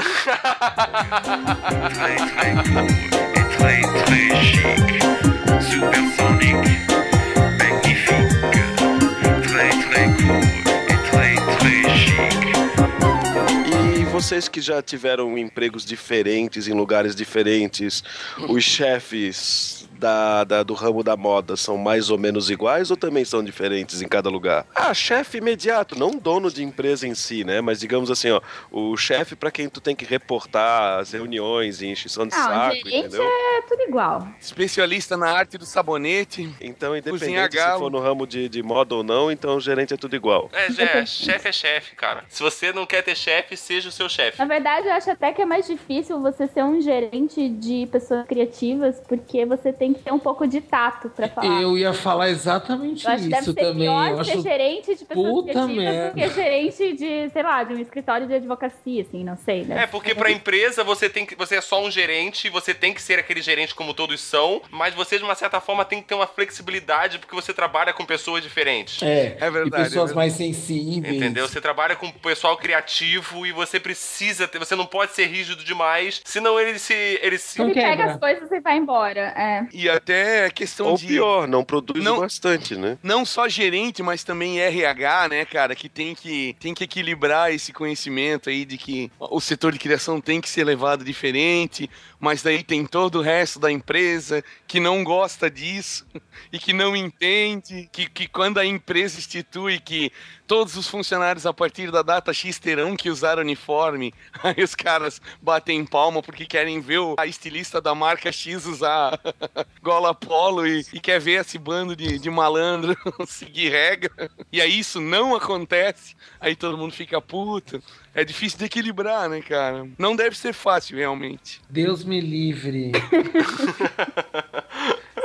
E vocês que já tiveram empregos diferentes em lugares diferentes, os chefes da, da- do ramo da moda são mais ou menos iguais ou também são diferentes em cada lugar? Ah, chefe imediato, não dono de empresa em si, né? Mas digamos assim, ó, o chefe para quem tu tem que reportar as reuniões e encheção de Não, saco, gerente entendeu? é tudo igual. Especialista na arte do sabonete. Então, independente se for no ramo de, de moda ou não, então o gerente é tudo igual. É, já, chefe é chefe, cara. Se você não quer ter chefe, seja o seu chefe. Na verdade, eu acho até que é mais difícil você ser um gerente de pessoas criativas, porque você tem que ter um pouco de tato pra falar. Eu ia falar exatamente Eu acho que deve isso ser também. pior Eu ser acho gerente de pessoas Puta criativas merda. do que gerente de, sei lá, de um escritório de advocacia, assim, não sei, né? É, porque pra empresa você tem que. Você é só um gerente, você tem que ser aquele gerente como todos são, mas você, de uma certa forma, tem que ter uma flexibilidade porque você trabalha com pessoas diferentes. É, É verdade, e pessoas é mais sensíveis. Entendeu? Você trabalha com pessoal criativo e você precisa ter. Você não pode ser rígido demais, senão ele se. Ele se Não Ele pega as coisas e vai embora. É. E até a questão Ou de. pior, não produz Não- bastante, né? Não só gerente, mas também RH, né, cara, que tem que, tem que equilibrar esse conhecimento aí de que o setor de criação tem que ser levado diferente, mas daí tem todo o resto da empresa que não gosta disso e que não entende, que, que quando a empresa institui que todos os funcionários a partir da data X terão que usar uniforme, aí os caras batem palma porque querem ver a estilista da marca X usar gola polo e, e quer ver esse bando de, de malandro seguir regra. E aí isso não acontece, aí todo mundo fica puto. É difícil de equilibrar, né, cara? Não deve ser fácil, realmente. Deus me livre.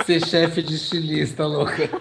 Ser chefe de estilista, louca.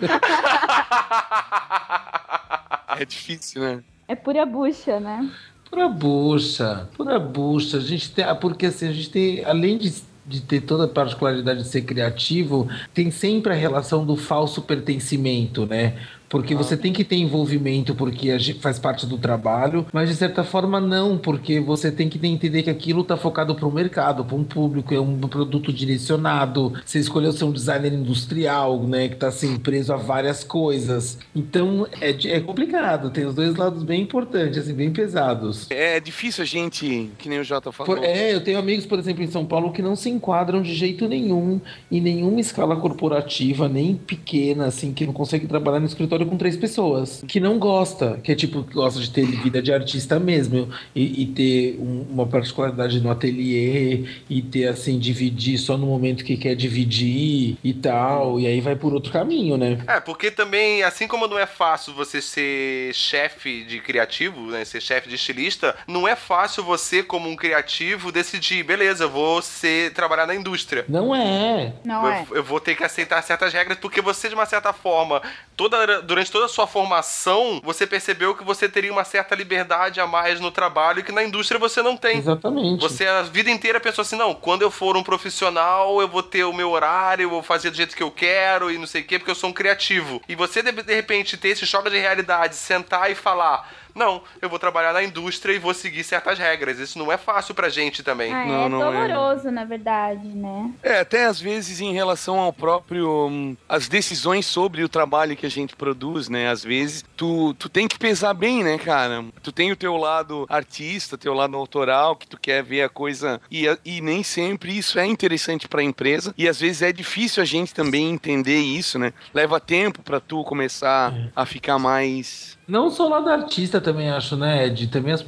É difícil, né? É pura bucha, né? Pura bucha, pura bucha. A gente tem, porque assim, a gente tem, além de, de ter toda a particularidade de ser criativo, tem sempre a relação do falso pertencimento, né? Porque você tem que ter envolvimento porque faz parte do trabalho, mas de certa forma não, porque você tem que entender que aquilo está focado para o mercado, para um público, é um produto direcionado. Você escolheu ser um designer industrial, né, que está assim preso a várias coisas. Então é, é complicado, tem os dois lados bem importantes, assim, bem pesados. É difícil a gente, que nem o Jota falou. Por- é, eu tenho amigos, por exemplo, em São Paulo que não se enquadram de jeito nenhum em nenhuma escala corporativa, nem pequena, assim, que não consegue trabalhar no escritório com três pessoas. Que não gosta, que é tipo, gosta de ter vida de artista mesmo e, e ter um- uma particularidade no ateliê e ter, assim, dividir só no momento que quer dividir e tal, e aí vai por outro caminho, né? É, porque também, assim como não é fácil você ser chefe de criativo, né, ser chefe de estilista, não é fácil você, como um criativo, decidir, beleza, eu vou ser, trabalhar na indústria. Não é. Não é. Eu, eu vou ter que aceitar certas regras, porque você, de uma certa forma, toda, durante toda a sua formação, você percebeu que você teria uma certa liberdade a mais no trabalho que na indústria você não tem. Exatamente. Você a vida inteira pensou assim, não, quando eu for um profissional, eu vou ter o meu horário, eu vou fazer do jeito que eu quero e não sei o quê, porque eu sou um criativo. E você, de repente, ter esse choque de realidade, sentar e falar, não, eu vou trabalhar na indústria e vou seguir certas regras. Isso não é fácil pra gente também. Ah, Não, é não é. doloroso, na verdade, né? É, até às vezes em relação ao próprio. hum, as decisões sobre o trabalho que a gente produz, né? Às vezes tu, tu tem que pesar bem, né, cara? Tu tem o teu lado artista, teu lado autoral, que tu quer ver a coisa. E, e nem sempre isso é interessante pra empresa. E às vezes é difícil a gente também entender isso, né? Leva tempo pra tu começar a ficar mais. Não só lá da artista também acho, né, Ed? Também as,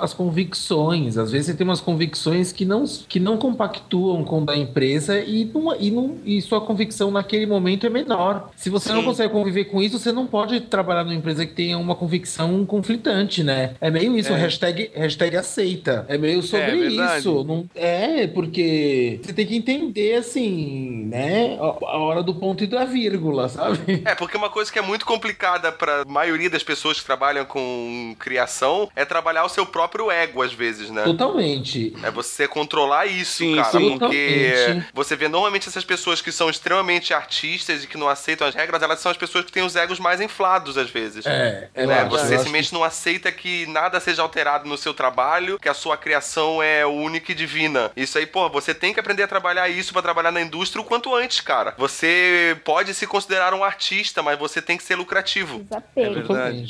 as convicções. Às vezes você tem umas convicções que não, que não compactuam com o da empresa e, não, e, não, e sua convicção naquele momento é menor. Se você não Sim. consegue conviver com isso, você não pode trabalhar numa empresa que tenha uma convicção conflitante, né? É meio isso, É. hashtag, hashtag aceita. É meio sobre verdade. isso. Não, é, porque você tem que entender, assim, né, a, a hora do ponto e da vírgula, sabe? É, porque uma coisa que é muito complicada pra maioria das pessoas que trabalham com criação é trabalhar o seu próprio ego, às vezes, né? Totalmente. É você controlar isso, Sim, cara. sim. Porque Totalmente. você vê normalmente essas pessoas que são extremamente artistas e que não aceitam as regras, elas são as pessoas que têm os egos mais inflados, às vezes. É, eu né? acho, Você simplesmente não aceita que nada seja alterado no seu trabalho, que a sua criação é única e divina. Isso aí, pô, você tem que aprender a trabalhar isso pra trabalhar na indústria o quanto antes, cara. Você pode se considerar um artista, mas você tem que ser lucrativo. Desapego. verdade.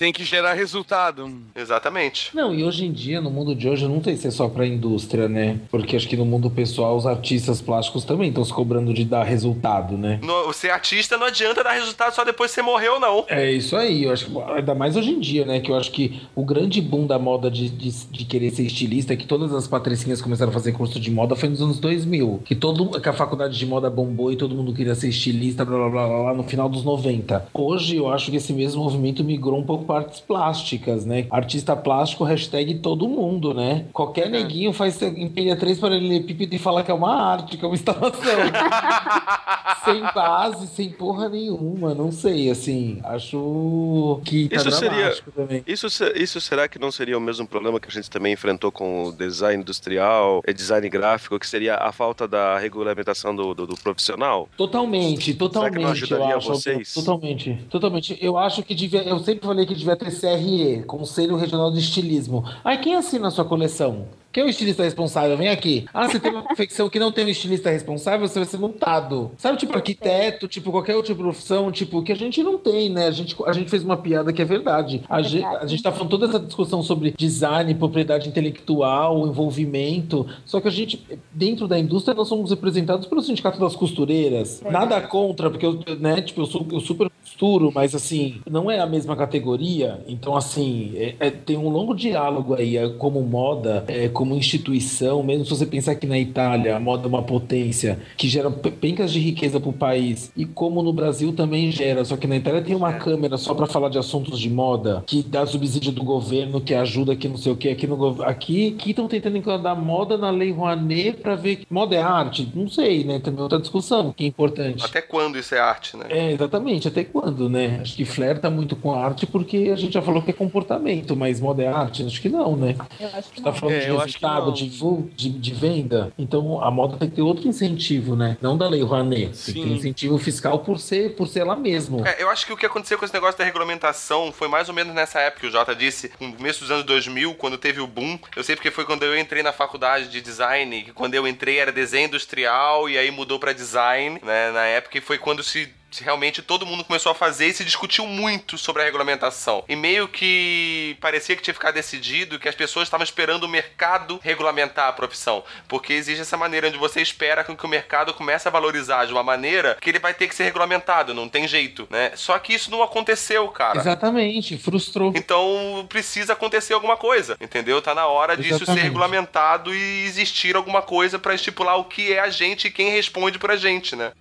Tem que gerar resultado. Exatamente. Não, e hoje em dia, no mundo de hoje, não tem que ser só pra indústria, né? Porque acho que no mundo pessoal, os artistas plásticos também estão se cobrando de dar resultado, né? No, ser artista não adianta dar resultado só depois que você morreu, não. É isso aí, eu acho que ainda mais hoje em dia, né? Que eu acho que o grande boom da moda de, de, de querer ser estilista, que todas as patricinhas começaram a fazer curso de moda, foi nos anos 2000. Que, todo, que a faculdade de moda bombou e todo mundo queria ser estilista, blá blá blá blá, blá no final dos 90. Hoje eu acho que esse mesmo movimento migrou um pouco para artes plásticas, né? Artista plástico, hashtag todo mundo, né? Qualquer neguinho faz empilha três paralelepípedos e fala que é uma arte, que é uma instalação. sem base, sem porra nenhuma, não sei, assim, acho que tá Isso seria- também. Isso, isso será que não seria o mesmo problema que a gente também enfrentou com o design industrial design gráfico, que seria a falta da regulamentação do, do, do profissional? Totalmente, totalmente, ajudaria eu acho. vocês? Totalmente, totalmente. Eu acho que devia, eu sempre falei que devia ter CRE, Conselho Regional de Estilismo. Aí quem assina a sua coleção? Quem é o estilista responsável? Vem aqui. Ah, você tem uma confecção que não tem um estilista responsável, você vai ser multado. Sabe, tipo arquiteto, tipo qualquer outra profissão, tipo, que a gente não tem, né? A gente, a gente fez uma piada que é verdade. A, gente, a gente tá falando toda essa discussão sobre design, propriedade intelectual, envolvimento. Só que a gente, dentro da indústria, nós somos representados pelo Sindicato das Costureiras. Nada contra, porque eu, né, tipo, eu, sou, eu super costuro, mas assim, não é a mesma categoria. Então, assim, é- é- tem um longo diálogo aí, é, como moda, é, como instituição, mesmo se você pensar que na Itália a moda é uma potência que gera pe- pencas de riqueza para o país, e como no Brasil também gera, só que na Itália tem uma câmera só para falar de assuntos de moda, que dá subsídio do governo, que ajuda aqui não sei o que, aqui no aqui que estão tentando incluir moda na Lei Rouanet para ver que moda é arte, não sei, né? Também outra discussão que é importante. Até quando isso é arte, né? É, exatamente. Até quando, né? Acho que flerta muito com a arte porque a gente já falou que é comportamento, mas moda é arte? Acho que não, né? Eu acho que tá não. falando É, de eu acho que resultado, não. de, voo, de, de venda. Então a moda tem que ter outro incentivo, né? Não da lei Rouanet. Tem que ter incentivo fiscal por ser, por ser ela mesmo. É, eu acho que o que aconteceu com esse negócio da regulamentação foi mais ou menos nessa época que o Jota disse, no começo dos anos 2000, quando teve o boom. Eu sei porque foi quando eu entrei na faculdade de design, que quando eu entrei era desenho industrial e aí mudou pra design, né, na época, e foi quando se realmente todo mundo começou a fazer e se discutiu muito sobre a regulamentação. E meio que parecia que tinha ficado decidido que as pessoas estavam esperando o mercado regulamentar a profissão. Porque existe essa maneira onde você espera que o mercado comece a valorizar de uma maneira que ele vai ter que ser regulamentado, não tem jeito, né? Só que isso não aconteceu, cara. Exatamente, frustrou. Então precisa acontecer alguma coisa, entendeu? Tá na hora disso ser Exatamente. regulamentado e existir alguma coisa pra estipular o que é a gente e quem responde pra gente, né?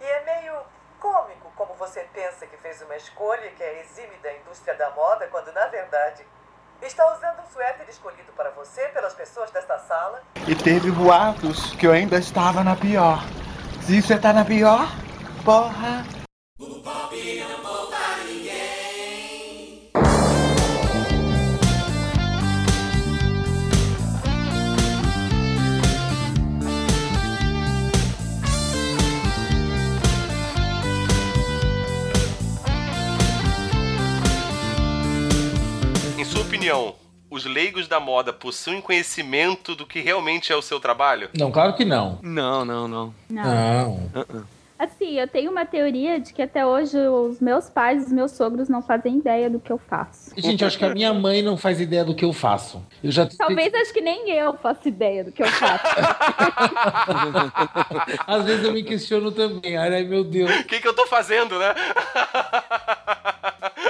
E é meio cômico como você pensa que fez uma escolha que é exime da indústria da moda, quando na verdade está usando um suéter escolhido para você pelas pessoas desta sala. E teve boatos que eu ainda estava na pior. Se você tá na pior, porra. Sua opinião, os leigos da moda possuem conhecimento do que realmente é o seu trabalho? Não, claro que não. Não, não, não. Não. Não. Assim, eu tenho uma teoria de que até hoje os meus pais, os meus sogros não fazem ideia do que eu faço. Gente, eu acho que a minha mãe não faz ideia do que eu faço. Eu já Talvez acho que nem eu faço ideia do que eu faço. Às vezes eu me questiono também. Ai, meu Deus. O que, que eu tô fazendo, né?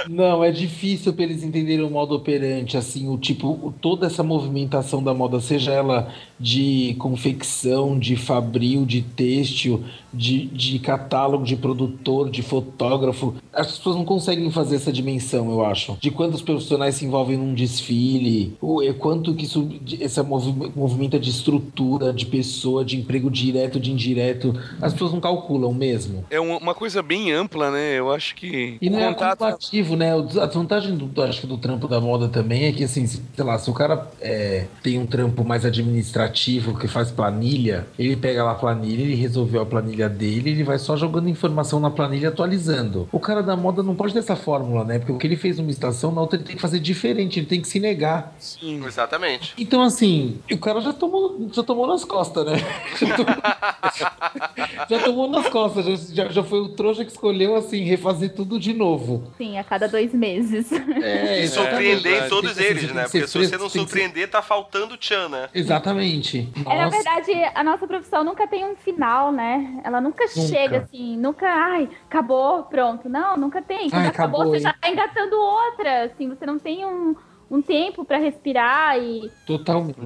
Não, é difícil para eles entenderem o modo operante, assim, o tipo, toda essa movimentação da moda, seja ela de confecção, de fabril, de têxtil, de, de catálogo, de produtor, de fotógrafo. As pessoas não conseguem fazer essa dimensão, eu acho. De quantos profissionais se envolvem num desfile, o quanto que isso, esse movi- movimento de estrutura, de pessoa, de emprego direto, de indireto, as pessoas não calculam mesmo. É uma coisa bem ampla, né? Eu acho que. E não é contato- acumulativo, né? A desvantagem do, acho que do trampo da moda também é que, assim, se- sei lá, se o cara é, tem um trampo mais administrativo que faz planilha, ele pega lá a planilha, ele resolveu a planilha dele, ele vai só jogando informação na planilha e atualizando. O cara da moda não pode ter essa fórmula, né? Porque o que ele fez numa estação, na outra ele tem que fazer diferente, ele tem que se negar. Sim. Exatamente. Então, assim, o cara já tomou, já tomou nas costas, né? Já tomou, já tomou nas costas, já, já, já foi o trouxa que escolheu, assim, refazer tudo de novo. Sim, a cada dois meses. É, E surpreender em todos eles, que né? ser Porque se você não que ser- surpreender, tá faltando tchan, né? Exatamente. É, na Nossa. verdade, a nossa profissão nunca tem um final, né? Ela nunca, chega assim, nunca, ai, acabou, pronto. Não, nunca tem. Quando Ai, acabou, acabou, você já tá engatando outra, assim, você não tem um, um tempo pra respirar e... Totalmente.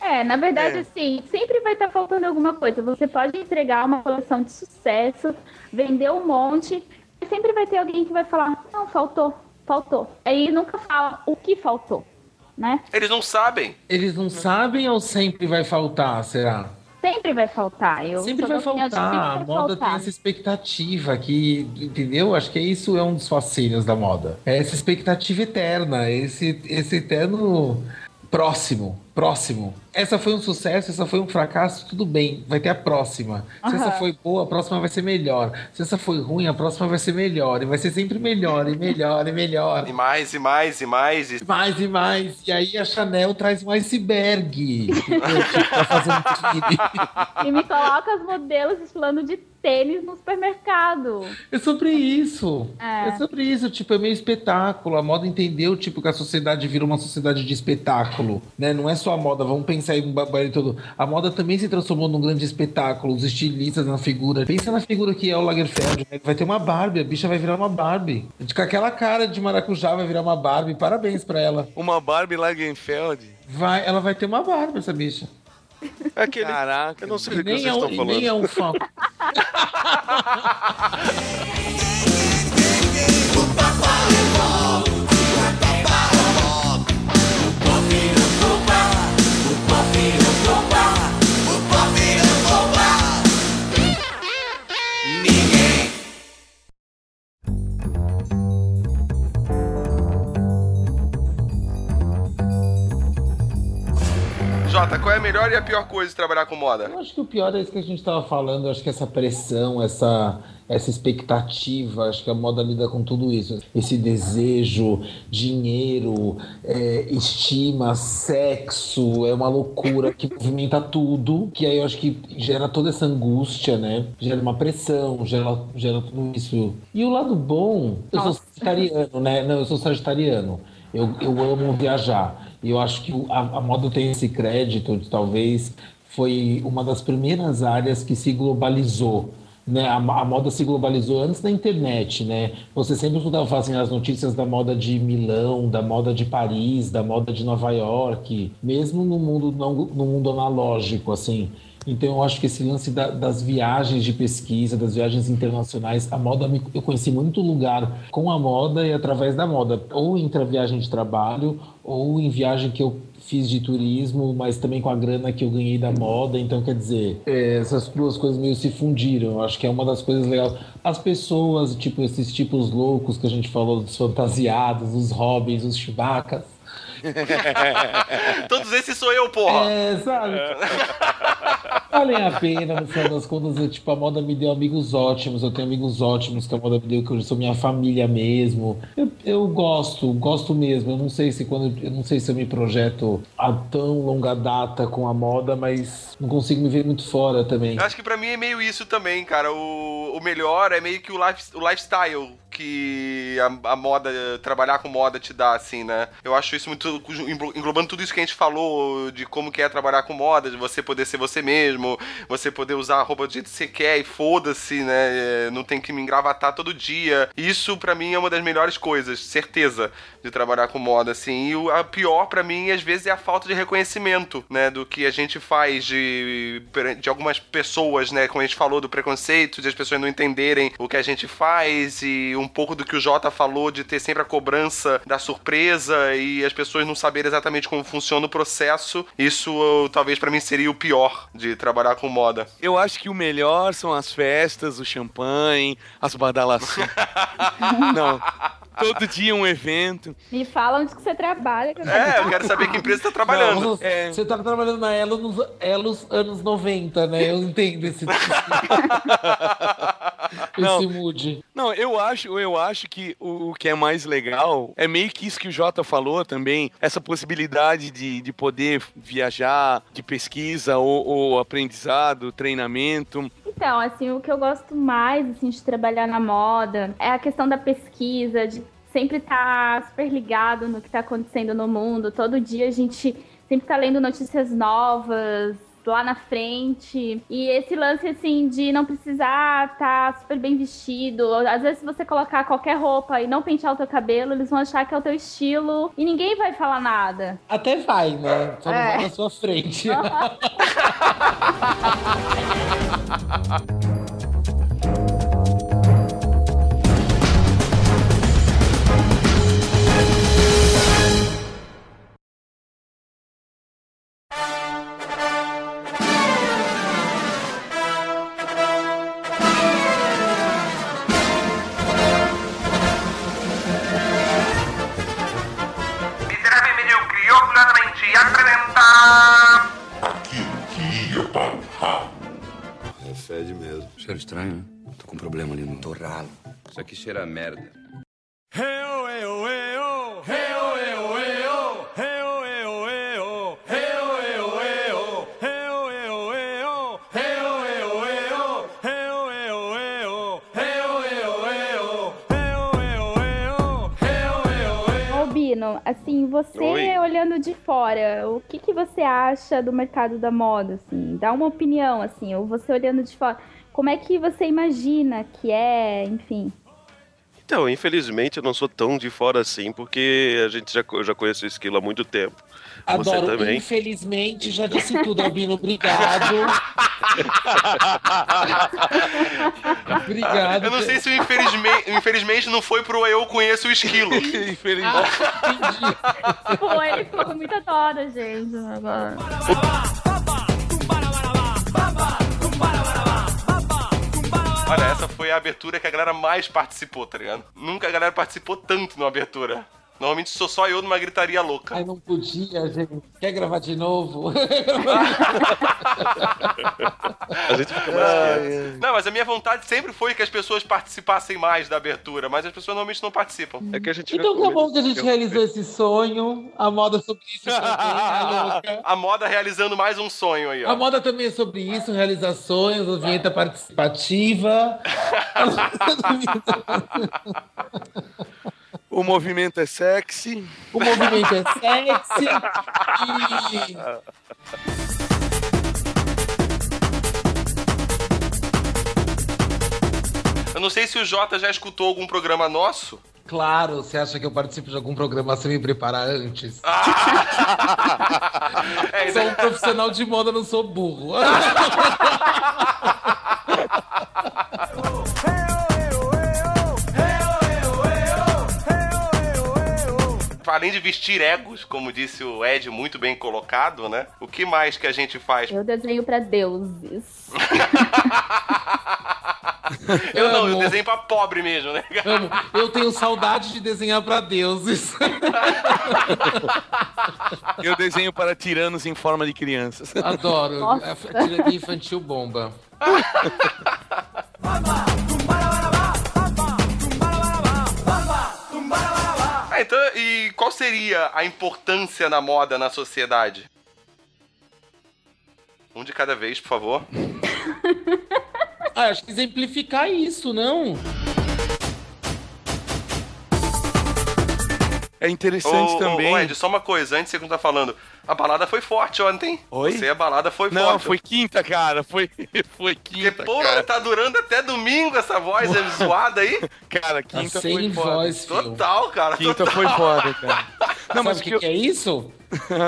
É, na verdade, É. assim, sempre vai estar faltando alguma coisa. Você pode entregar uma coleção de sucesso, vender um monte, e sempre vai ter alguém que vai falar, não, faltou, faltou. Aí nunca fala o que faltou, né? Eles não sabem. Eles não sabem ou sempre vai faltar, será? Sempre vai faltar. Eu Sempre vai faltar. A sempre vai moda tem faltar. essa expectativa que, entendeu? Acho que isso é um dos fascínios da moda. É essa expectativa eterna, esse, esse eterno próximo. Próximo. Essa foi um sucesso, essa foi um fracasso, tudo bem, vai ter a próxima. Se essa Aham. foi boa, a próxima vai ser melhor. Se essa foi ruim, a próxima vai ser melhor. E vai ser sempre melhor, e melhor, e melhor. E mais, e mais, e mais. E... Mais e mais. E aí a Chanel traz um iceberg. tipo, pra fazer um time. E me coloca os modelos desfilando de tênis no supermercado. É sobre isso. É. É. sobre isso. Tipo, é meio espetáculo. A moda entendeu, tipo, que a sociedade vira uma sociedade de espetáculo. Né? Não é só a moda, vamos pensar em um babado todo. A moda também se transformou num grande espetáculo. Os estilistas na figura. Pensa na figura que é o Lagerfeld. né? Vai ter uma Barbie, a bicha vai virar uma Barbie. Com aquela cara de maracujá vai virar uma Barbie. Parabéns pra ela. Uma Barbie Lagerfeld. Vai, ela vai ter uma Barbie, essa bicha. É aquele. Caraca. Eu não sei do que nem, vocês é um, estão falando. nem é um fã. Jota, qual é a melhor e a pior coisa de trabalhar com moda? Eu acho que o pior é isso que a gente estava falando. Eu acho que essa pressão, essa, essa expectativa, acho que a moda lida com tudo isso. Esse desejo, dinheiro, é, estima, sexo, é uma loucura que movimenta tudo. Que aí eu acho que gera toda essa angústia, né? Gera uma pressão, gera, gera tudo isso. E o lado bom, eu sou sagitariano, né? Não, eu sou sagitariano. Eu, eu amo viajar. E eu acho que a, a moda tem esse crédito de talvez foi uma das primeiras áreas que se globalizou. Né? A, a moda se globalizou antes da internet, né? Você sempre escutava assim, as notícias da moda de Milão, da moda de Paris, da moda de Nova York, mesmo no mundo não, no mundo analógico, assim. Então eu acho que esse lance da- das viagens de pesquisa, das viagens internacionais, a moda me- eu conheci muito lugar com a moda e através da moda, ou entre a viagem de trabalho ou em viagem que eu fiz de turismo, mas também com a grana que eu ganhei da moda. Então, quer dizer, é, essas duas coisas meio se fundiram. Eu acho que é uma das coisas legais. As pessoas, tipo, esses tipos loucos que a gente falou, dos fantasiados, os hobbies, os chibacas. Todos esses sou eu, porra. É, sabe? Valem a pena, no final das contas, eu, tipo, a moda me deu amigos ótimos, eu tenho amigos ótimos que a moda me deu, que hoje são minha família mesmo. Eu, eu gosto, gosto mesmo. Eu não sei se quando eu não sei se eu me projeto a tão longa data com a moda, mas não consigo me ver muito fora também. Eu acho que pra mim é meio isso também, cara. O, o melhor é meio que o, life, o lifestyle que a, a moda, trabalhar com moda te dá, assim, né? Eu acho isso muito, englobando tudo isso que a gente falou, de como que é trabalhar com moda, de você poder ser você mesmo, você poder usar a roupa do jeito que você quer e foda-se, né? É, Não tem que me engravatar todo dia. Isso pra mim é uma das melhores coisas, certeza, de trabalhar com moda, assim. E a pior pra mim, às vezes, é a falta de reconhecimento, né? Do que a gente faz de, de algumas pessoas, né? Como a gente falou do preconceito, de as pessoas não entenderem o que a gente faz e um pouco do que o Jota falou de ter sempre a cobrança da surpresa e as pessoas não saberem exatamente como funciona o processo. Isso talvez pra mim seria o pior de trabalhar com moda. Eu acho que o melhor são as festas, o champanhe, as badalações. Não. Todo dia um evento. Me fala onde que você trabalha. Que eu É, eu quero saber que empresa tá trabalhando. Não, você, você tá trabalhando na Elo nos Elos anos 90, né? Eu entendo esse, esse, Não. esse mood. Não, eu acho, eu acho que o, o que é mais legal é meio que isso que o Jota falou também, essa possibilidade de, de poder viajar, de pesquisa ou, ou aprendizado, treinamento. Então, assim, o que eu gosto mais assim, de trabalhar na moda é a questão da pesquisa, de sempre estar super ligado no que está acontecendo no mundo. Todo dia a gente sempre está lendo notícias novas lá na frente. E esse lance, assim, de não precisar estar super bem vestido. Às vezes, se você colocar qualquer roupa e não pentear o teu cabelo, eles vão achar que é o teu estilo e ninguém vai falar nada. Até vai, né? Só não É. vai na sua frente. Aquilo que ia para o ralo. É fede mesmo. Cheiro estranho, né? Tô com um problema ali no torralo. Isso aqui cheira a merda. Heu, heu, heu, heu. Você Oi. olhando de fora, o que, que você acha do mercado da moda, assim? Dá uma opinião, assim, ou você olhando de fora, como é que você imagina que é, enfim. Então, infelizmente eu não sou tão de fora assim, porque a gente já, eu já conhece o esquilo há muito tempo. Você Adoro. também. Infelizmente, já disse tudo, Albino. Obrigado. Obrigado. Eu não sei se o infelizmente, infelizmente não foi pro eu conheço o esquilo. Infelizmente. Pô, ele ficou com muita dó da gente agora. Olha, essa foi a abertura que a galera mais participou, tá ligado? Nunca a galera participou tanto numa abertura. Normalmente sou só eu numa gritaria louca. Ai, não podia, gente. Quer gravar de novo? A gente fica mais. Não, mas a minha vontade sempre foi que as pessoas participassem mais da abertura, mas as pessoas normalmente não participam. É que a gente Então tá bom que a gente realizou esse sonho. A moda sobre isso também, louca? A moda realizando mais um sonho aí, ó. A moda também é sobre isso, realizações, a vinheta participativa. O movimento é sexy. O movimento é sexy. E Eu não sei se o Jota já escutou algum programa nosso. claro, você acha que eu participo de algum programa sem me preparar antes? É, Sou um profissional de moda, não sou burro. além de vestir egos, como disse o Ed, muito bem colocado, né? O que mais que a gente faz? Eu desenho pra deuses. Eu não, eu Amo. desenho pra pobre mesmo, né? Amo. Eu tenho saudade de desenhar pra deuses. Eu desenho para tiranos em forma de crianças. Adoro. Nossa. A tirania infantil bomba. Ah, então, e qual seria a importância na moda na sociedade? Um de cada vez, por favor. Ah, acho que exemplificar isso, não? É interessante Ô, também. ô, Ed, só uma coisa, antes de você continuar falando. A balada foi forte ontem. Oi? Você, a balada foi Não, forte. foi quinta, cara. Foi, foi Porque, quinta. porra, cara. tá durando até domingo essa voz é zoada aí. Cara, Tá quinta sem foi foda. voz, filho. Total, cara. Quinta total. foi foda, cara. Não, mas Sabe o que, que eu- que é isso?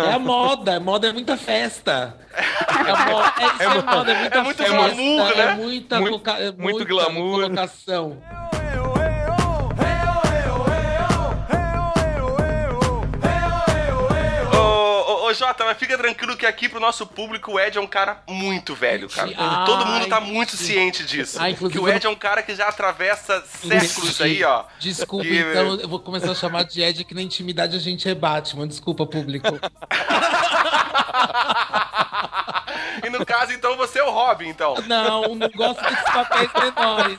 É a moda. Moda é muita festa. É, mo- é, isso é, moda, é muita é muito festa. glamour, né? É muita, Muito- é muito muita glamour. colocação. Ô, Jota, mas fica tranquilo que aqui pro nosso público o Ed é um cara muito velho, cara. Ai, Todo mundo tá muito sim. ciente disso. Ah, que o Ed é um cara que já atravessa séculos aí, ó. Desculpa, Que- então eu vou começar a chamar de Ed que na intimidade a gente é Batman. Desculpa, público. E no caso, então, você é o Robin, então. Não, não gosto desses papéis menores.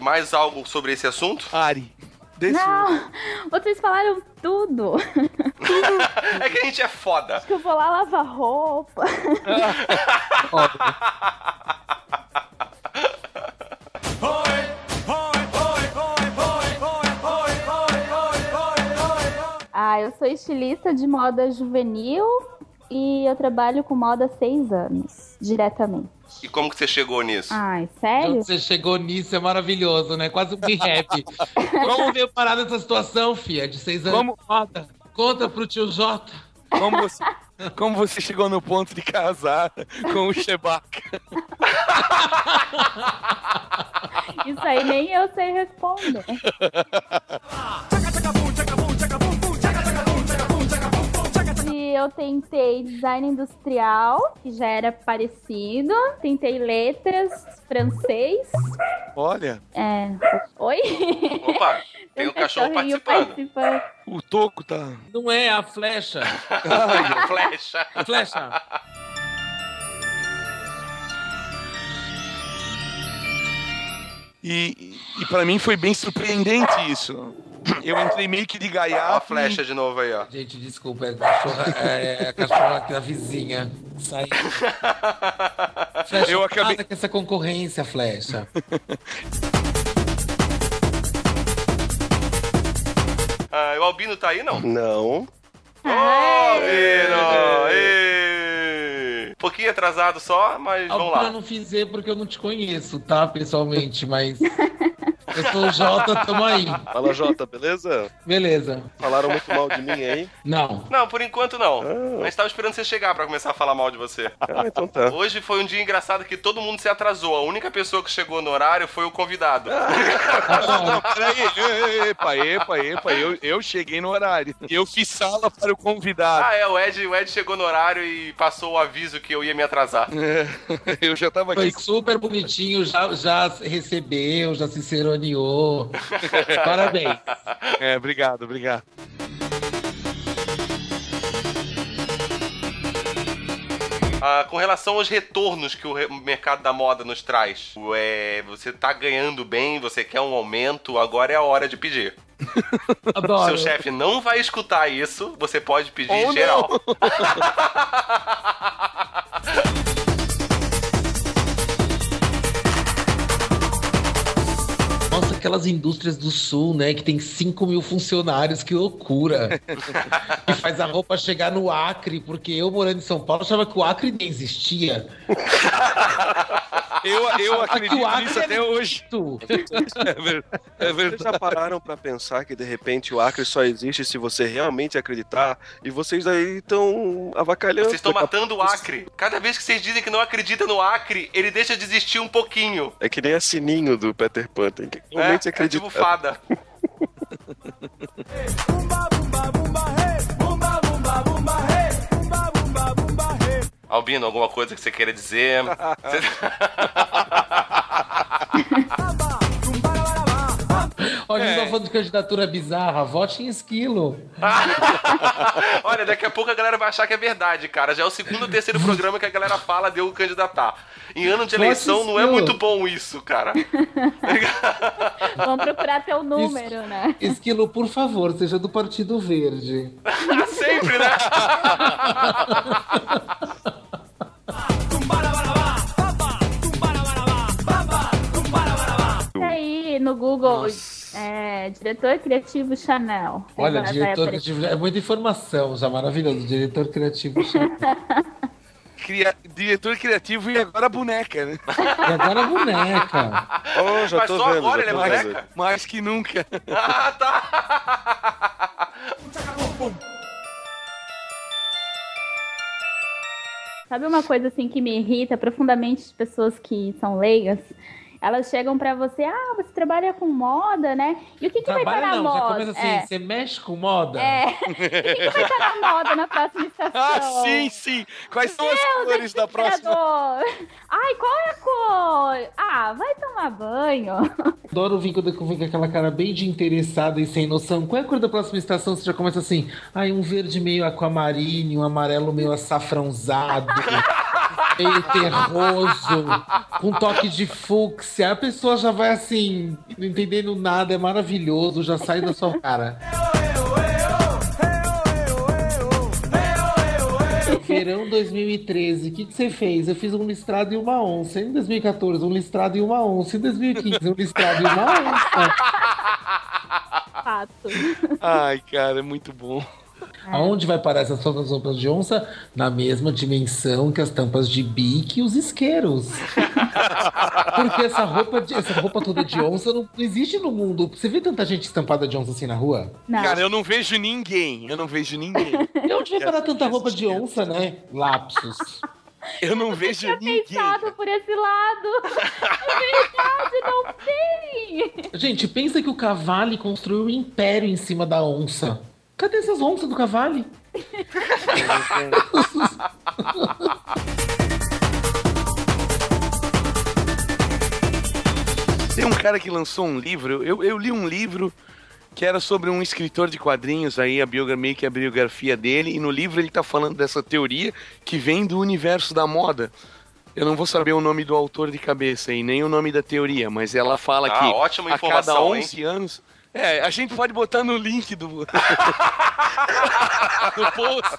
Mais algo sobre esse assunto? Ari. Desse... Não, vocês falaram tudo. É que a gente é foda. Que eu vou lá lavar roupa. Ah, eu sou estilista de moda juvenil e eu trabalho com moda há seis anos, diretamente. E como que você chegou nisso? Ai, sério? você chegou nisso é maravilhoso, né? Quase um rap. Como veio parar nessa situação, fia? De seis anos. Como- Conta, conta pro tio Jota. Como você, como você chegou no ponto de casar com o Chewbacca? Isso aí nem eu sei responder. E eu tentei design industrial, que já era parecido. Tentei letras, francês. Olha, É. Oi? Opa, tem um cachorro cachorrinho participando. o Toco tá. Não é a flecha. Flecha. Flecha. E, e para mim foi bem surpreendente isso. Eu entrei meio que de Ó a gaiato. flecha de novo aí, ó. Gente, desculpa, é a cachorra, é a cachorra aqui da vizinha. Sai. Flecha, Eu acabei- com essa concorrência, Flecha. Ah, o Albino tá aí, não? Não. Albino! Ê! Um pouquinho atrasado só, mas vamos Alguma lá. eu não fiz Z porque eu não te conheço, tá, pessoalmente, mas. Eu sou o Jota, tamo aí. Fala, Jota, beleza? Beleza. Falaram muito mal de mim aí. Não. Não, por enquanto não. Ah. Mas tava esperando você chegar pra começar a falar mal de você. Ah, então tá. Hoje foi um dia engraçado que todo mundo se atrasou. A única pessoa que chegou no horário foi o convidado. Não, peraí. Epa, epa, epa. Eu, eu cheguei no horário. Eu fiz sala para o convidado. Ah, é, o Ed, o Ed chegou no horário e passou o aviso que eu ia me atrasar. Eu já tava Foi aqui. super bonitinho, já, já recebeu, já se seroneou. Parabéns. É, obrigado, obrigado. Ah, com relação aos retornos que o re- mercado da moda nos traz, é, você tá ganhando bem, você quer um aumento, agora é a hora de pedir. Adoro. Seu chefe não vai escutar isso, você pode pedir Ou não. geral. aquelas indústrias do sul, né? Que tem 5 mil funcionários, que loucura. e faz a roupa chegar no Acre, porque eu morando em São Paulo achava que o Acre nem existia. Eu, eu acredito o Acre nisso é até hoje. Tu. É, ver- é Vocês verdade. já pararam pra pensar que de repente o Acre só existe se você realmente acreditar e vocês aí estão avacalhando. Vocês estão matando o Acre. Cada vez que vocês dizem que não acreditam no Acre, ele deixa de existir um pouquinho. É que nem a sininho do Peter Pan, tem que É, realmente é acreditar. tipo fada. Albino, alguma coisa que você queira dizer? Você- Olha, a gente tá falando de candidatura bizarra. Vote em esquilo. Olha, daqui a pouco a galera vai achar que é verdade, cara. Já é o segundo ou terceiro programa que a galera fala de eu candidatar. Em ano de eleição não é muito bom isso, cara. Vamos procurar teu número, né? Esquilo, por favor, seja do Partido Verde. Sempre, né? E aí, no Google, é, diretor criativo Chanel. Olha, diretor criativo. É muita informação, já maravilhoso. Diretor criativo. Cria- Diretor criativo e agora boneca, né? E agora boneca. Oh, já Mas tô só vendo. agora ele é vendo. boneca? Mais que nunca. Ah, tá. Sabe uma coisa assim que me irrita profundamente de pessoas que são leigas? Elas chegam pra você, ah, você trabalha com moda, né? E o que, que vai estar na não, já moda? começa assim, é. você mexe com moda? É. O que, que vai estar na moda na próxima estação? Ah, sim, sim. Quais são as Deus, cores da próxima? Ai, qual é a cor? Ah, vai tomar banho. Adoro vir quando vem com aquela cara bem de interessada e sem noção. Qual é a cor da próxima estação? Você já começa assim, ai, um verde meio aquamarine, um amarelo meio açafrãozado, terroso, com toque de fúcsia. A pessoa já vai assim, não entendendo nada, é maravilhoso, já sai da sua cara. Verão 2013, o que, que você fez? Eu fiz um listrado e uma onça. Em 2014, um listrado e uma onça. Em 2015, um listrado e uma onça. Fato. Ai, cara, é muito bom. Aonde vai parar essas roupas de onça? Na mesma dimensão que as tampas de bique e os isqueiros. Porque essa roupa, de- essa roupa toda de onça não existe no mundo. Você vê tanta gente estampada de onça assim na rua? Não. Cara, eu não vejo ninguém. Eu não vejo ninguém. De onde vai parar tanta roupa de onça, né? Lapsos. Eu não vejo ninguém. Pensado por esse lado. É verdade, não tem. Gente, pensa que o Cavalli construiu um império em cima da onça. Cadê essas onças do cavalo? Tem um cara que lançou um livro, eu, eu li um livro que era sobre um escritor de quadrinhos aí, a biografia, meio que a biografia dele, e no livro ele tá falando dessa teoria que vem do universo da moda. Eu não vou saber o nome do autor de cabeça e nem o nome da teoria, mas ela fala Ah, que ótima a cada informação, hein? 11 anos... É, a gente pode botar no link do... no post.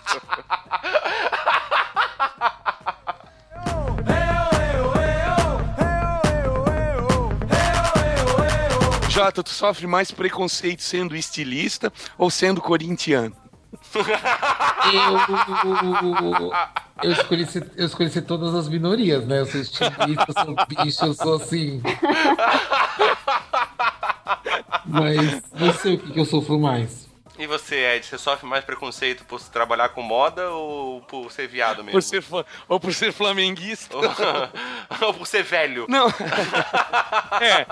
Jota, tu sofre mais preconceito sendo estilista ou sendo corintiano? Eu, eu, escolhi ser, eu escolhi ser todas as minorias, né? Eu sou estilista, eu sou bicho, eu sou assim. Mas não sei o que, que eu sofro mais. E você, Ed, você sofre mais preconceito por trabalhar com moda ou por ser viado mesmo? Por ser, ou por ser flamenguista? ou por ser velho? Não. É,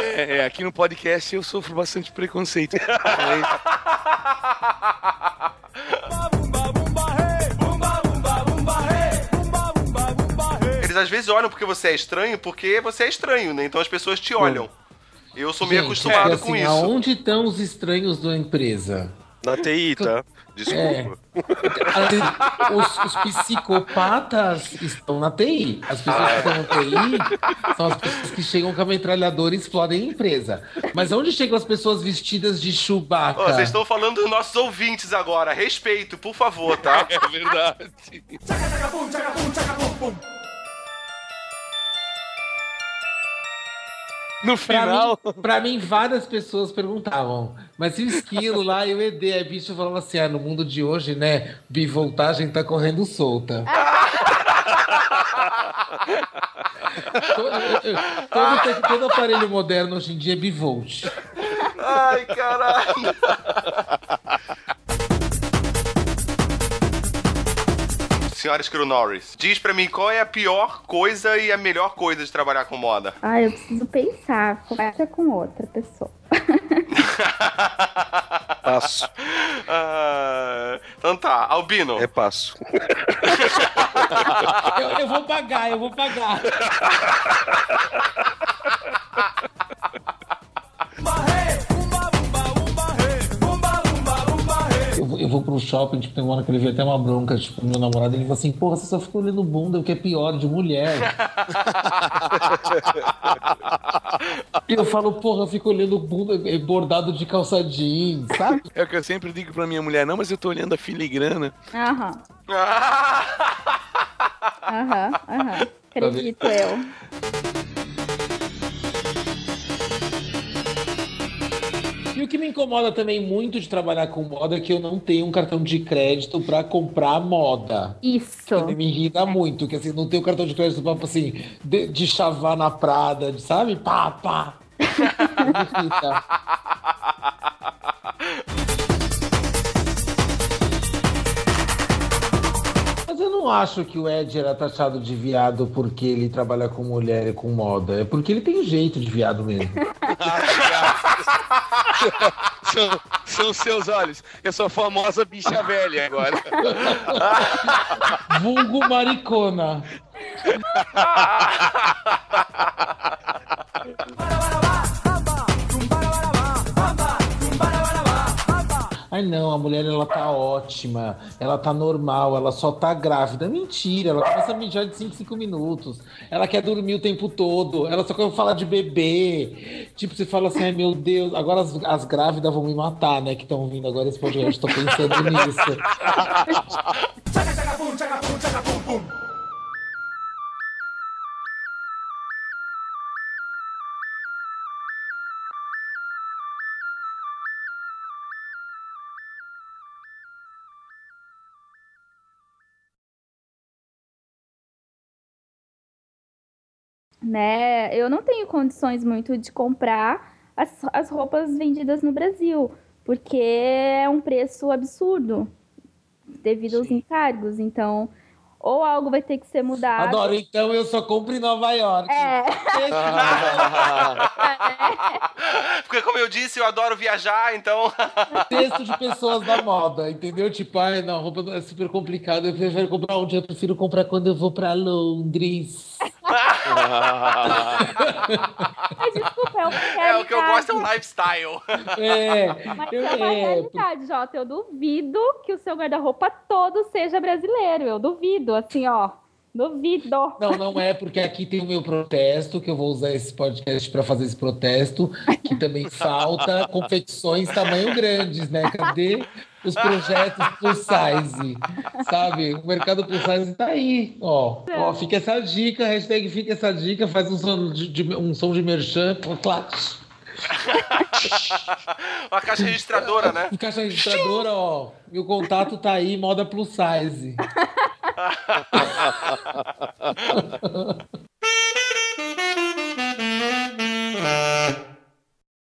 é, é, aqui no podcast eu sofro bastante preconceito. Eles às vezes olham porque você é estranho, porque você é estranho, né? Então as pessoas te olham. Eu sou meio Gente, acostumado é com assim, isso. Aonde estão os estranhos da empresa? Na TI, tá? Desculpa. Ali, Os, os psicopatas estão na TI. As pessoas que estão na TI são as pessoas que chegam com a metralhadora e explodem a empresa. Mas onde chegam as pessoas vestidas de Chewbacca? Ô, vocês estão falando dos nossos ouvintes agora. Respeito, por favor, tá? É verdade. No Pra final. mim, pra mim, várias pessoas perguntavam, mas e o esquilo lá e o ED? Aí bicho falava assim: ah, no mundo de hoje, né? Bivoltagem tá correndo solta. todo, todo, todo aparelho moderno hoje em dia é bivolt. Ai, caralho. Senhora Skiro Norris, diz pra mim qual é a pior coisa e a melhor coisa de trabalhar com moda. Ah, eu preciso pensar. Conversa com outra pessoa. Passo. Ah, então tá, Albino. É passo. Eu, eu vou pagar, eu vou pagar. Eu, vou- eu vou pro shopping, tipo, tem uma hora que ele veio até uma bronca, tipo, meu namorado, ele falou assim, porra, você só fica olhando bunda, o que é pior, de mulher. e eu falo, porra, eu fico olhando bunda eh, bordado de calça jeans, sabe? É o que eu sempre digo pra minha mulher, não, mas eu tô olhando a filigrana. Aham. Aham, aham. Acredito eu. E o que me incomoda também muito de trabalhar com moda é que eu não tenho um cartão de crédito pra comprar moda. Isso. Que me irrita muito, que assim, não tenho cartão de crédito pra, assim, de, de chavar na Prada, de- sabe? Pá, pá. Me irrita. Mas eu não acho que o Ed era taxado de viado porque ele trabalha com mulher e com moda. É porque ele tem jeito de viado mesmo. São, são seus olhos. Eu sou a famosa bicha velha agora. Vulgo maricona. não, a mulher ela tá ótima, ela tá normal, ela só tá grávida. Mentira, ela começa a mijar de 5 5 minutos. Ela quer dormir o tempo todo, ela só quer falar de bebê. Tipo, você fala assim, ai meu Deus, agora as, as grávidas vão me matar, né? Que estão vindo agora esse podcast, tô pensando nisso. Né? Eu não tenho condições muito de comprar as, as roupas vendidas no Brasil, porque é um preço absurdo devido aos encargos. Então, ou algo vai ter que ser mudado. Adoro, então eu só compro em Nova York. É. Porque, como eu disse, eu adoro viajar, então. Texto de pessoas da moda, entendeu? Tipo, ai, não, roupa é super complicado. Eu prefiro comprar onde eu prefiro comprar quando eu vou pra Londres. Mas desculpa, é uma É, o que eu gosto é o realidade. lifestyle. É, Mas eu- é uma é, realidade, Jota. Eu duvido que o seu guarda-roupa todo seja brasileiro. Eu duvido, assim, ó. Duvido. Não, não é, porque aqui tem o meu protesto, que eu vou usar esse podcast para fazer esse protesto, que também falta confecções tamanho grandes, né? Cadê os projetos plus size? Sabe? O mercado plus size tá aí, ó. Ó, fica essa dica, hashtag fica essa dica, faz um som de, de- um som de merchan, clac. Uma caixa registradora, né? Caixa registradora, ó. E o contato tá aí, moda plus size.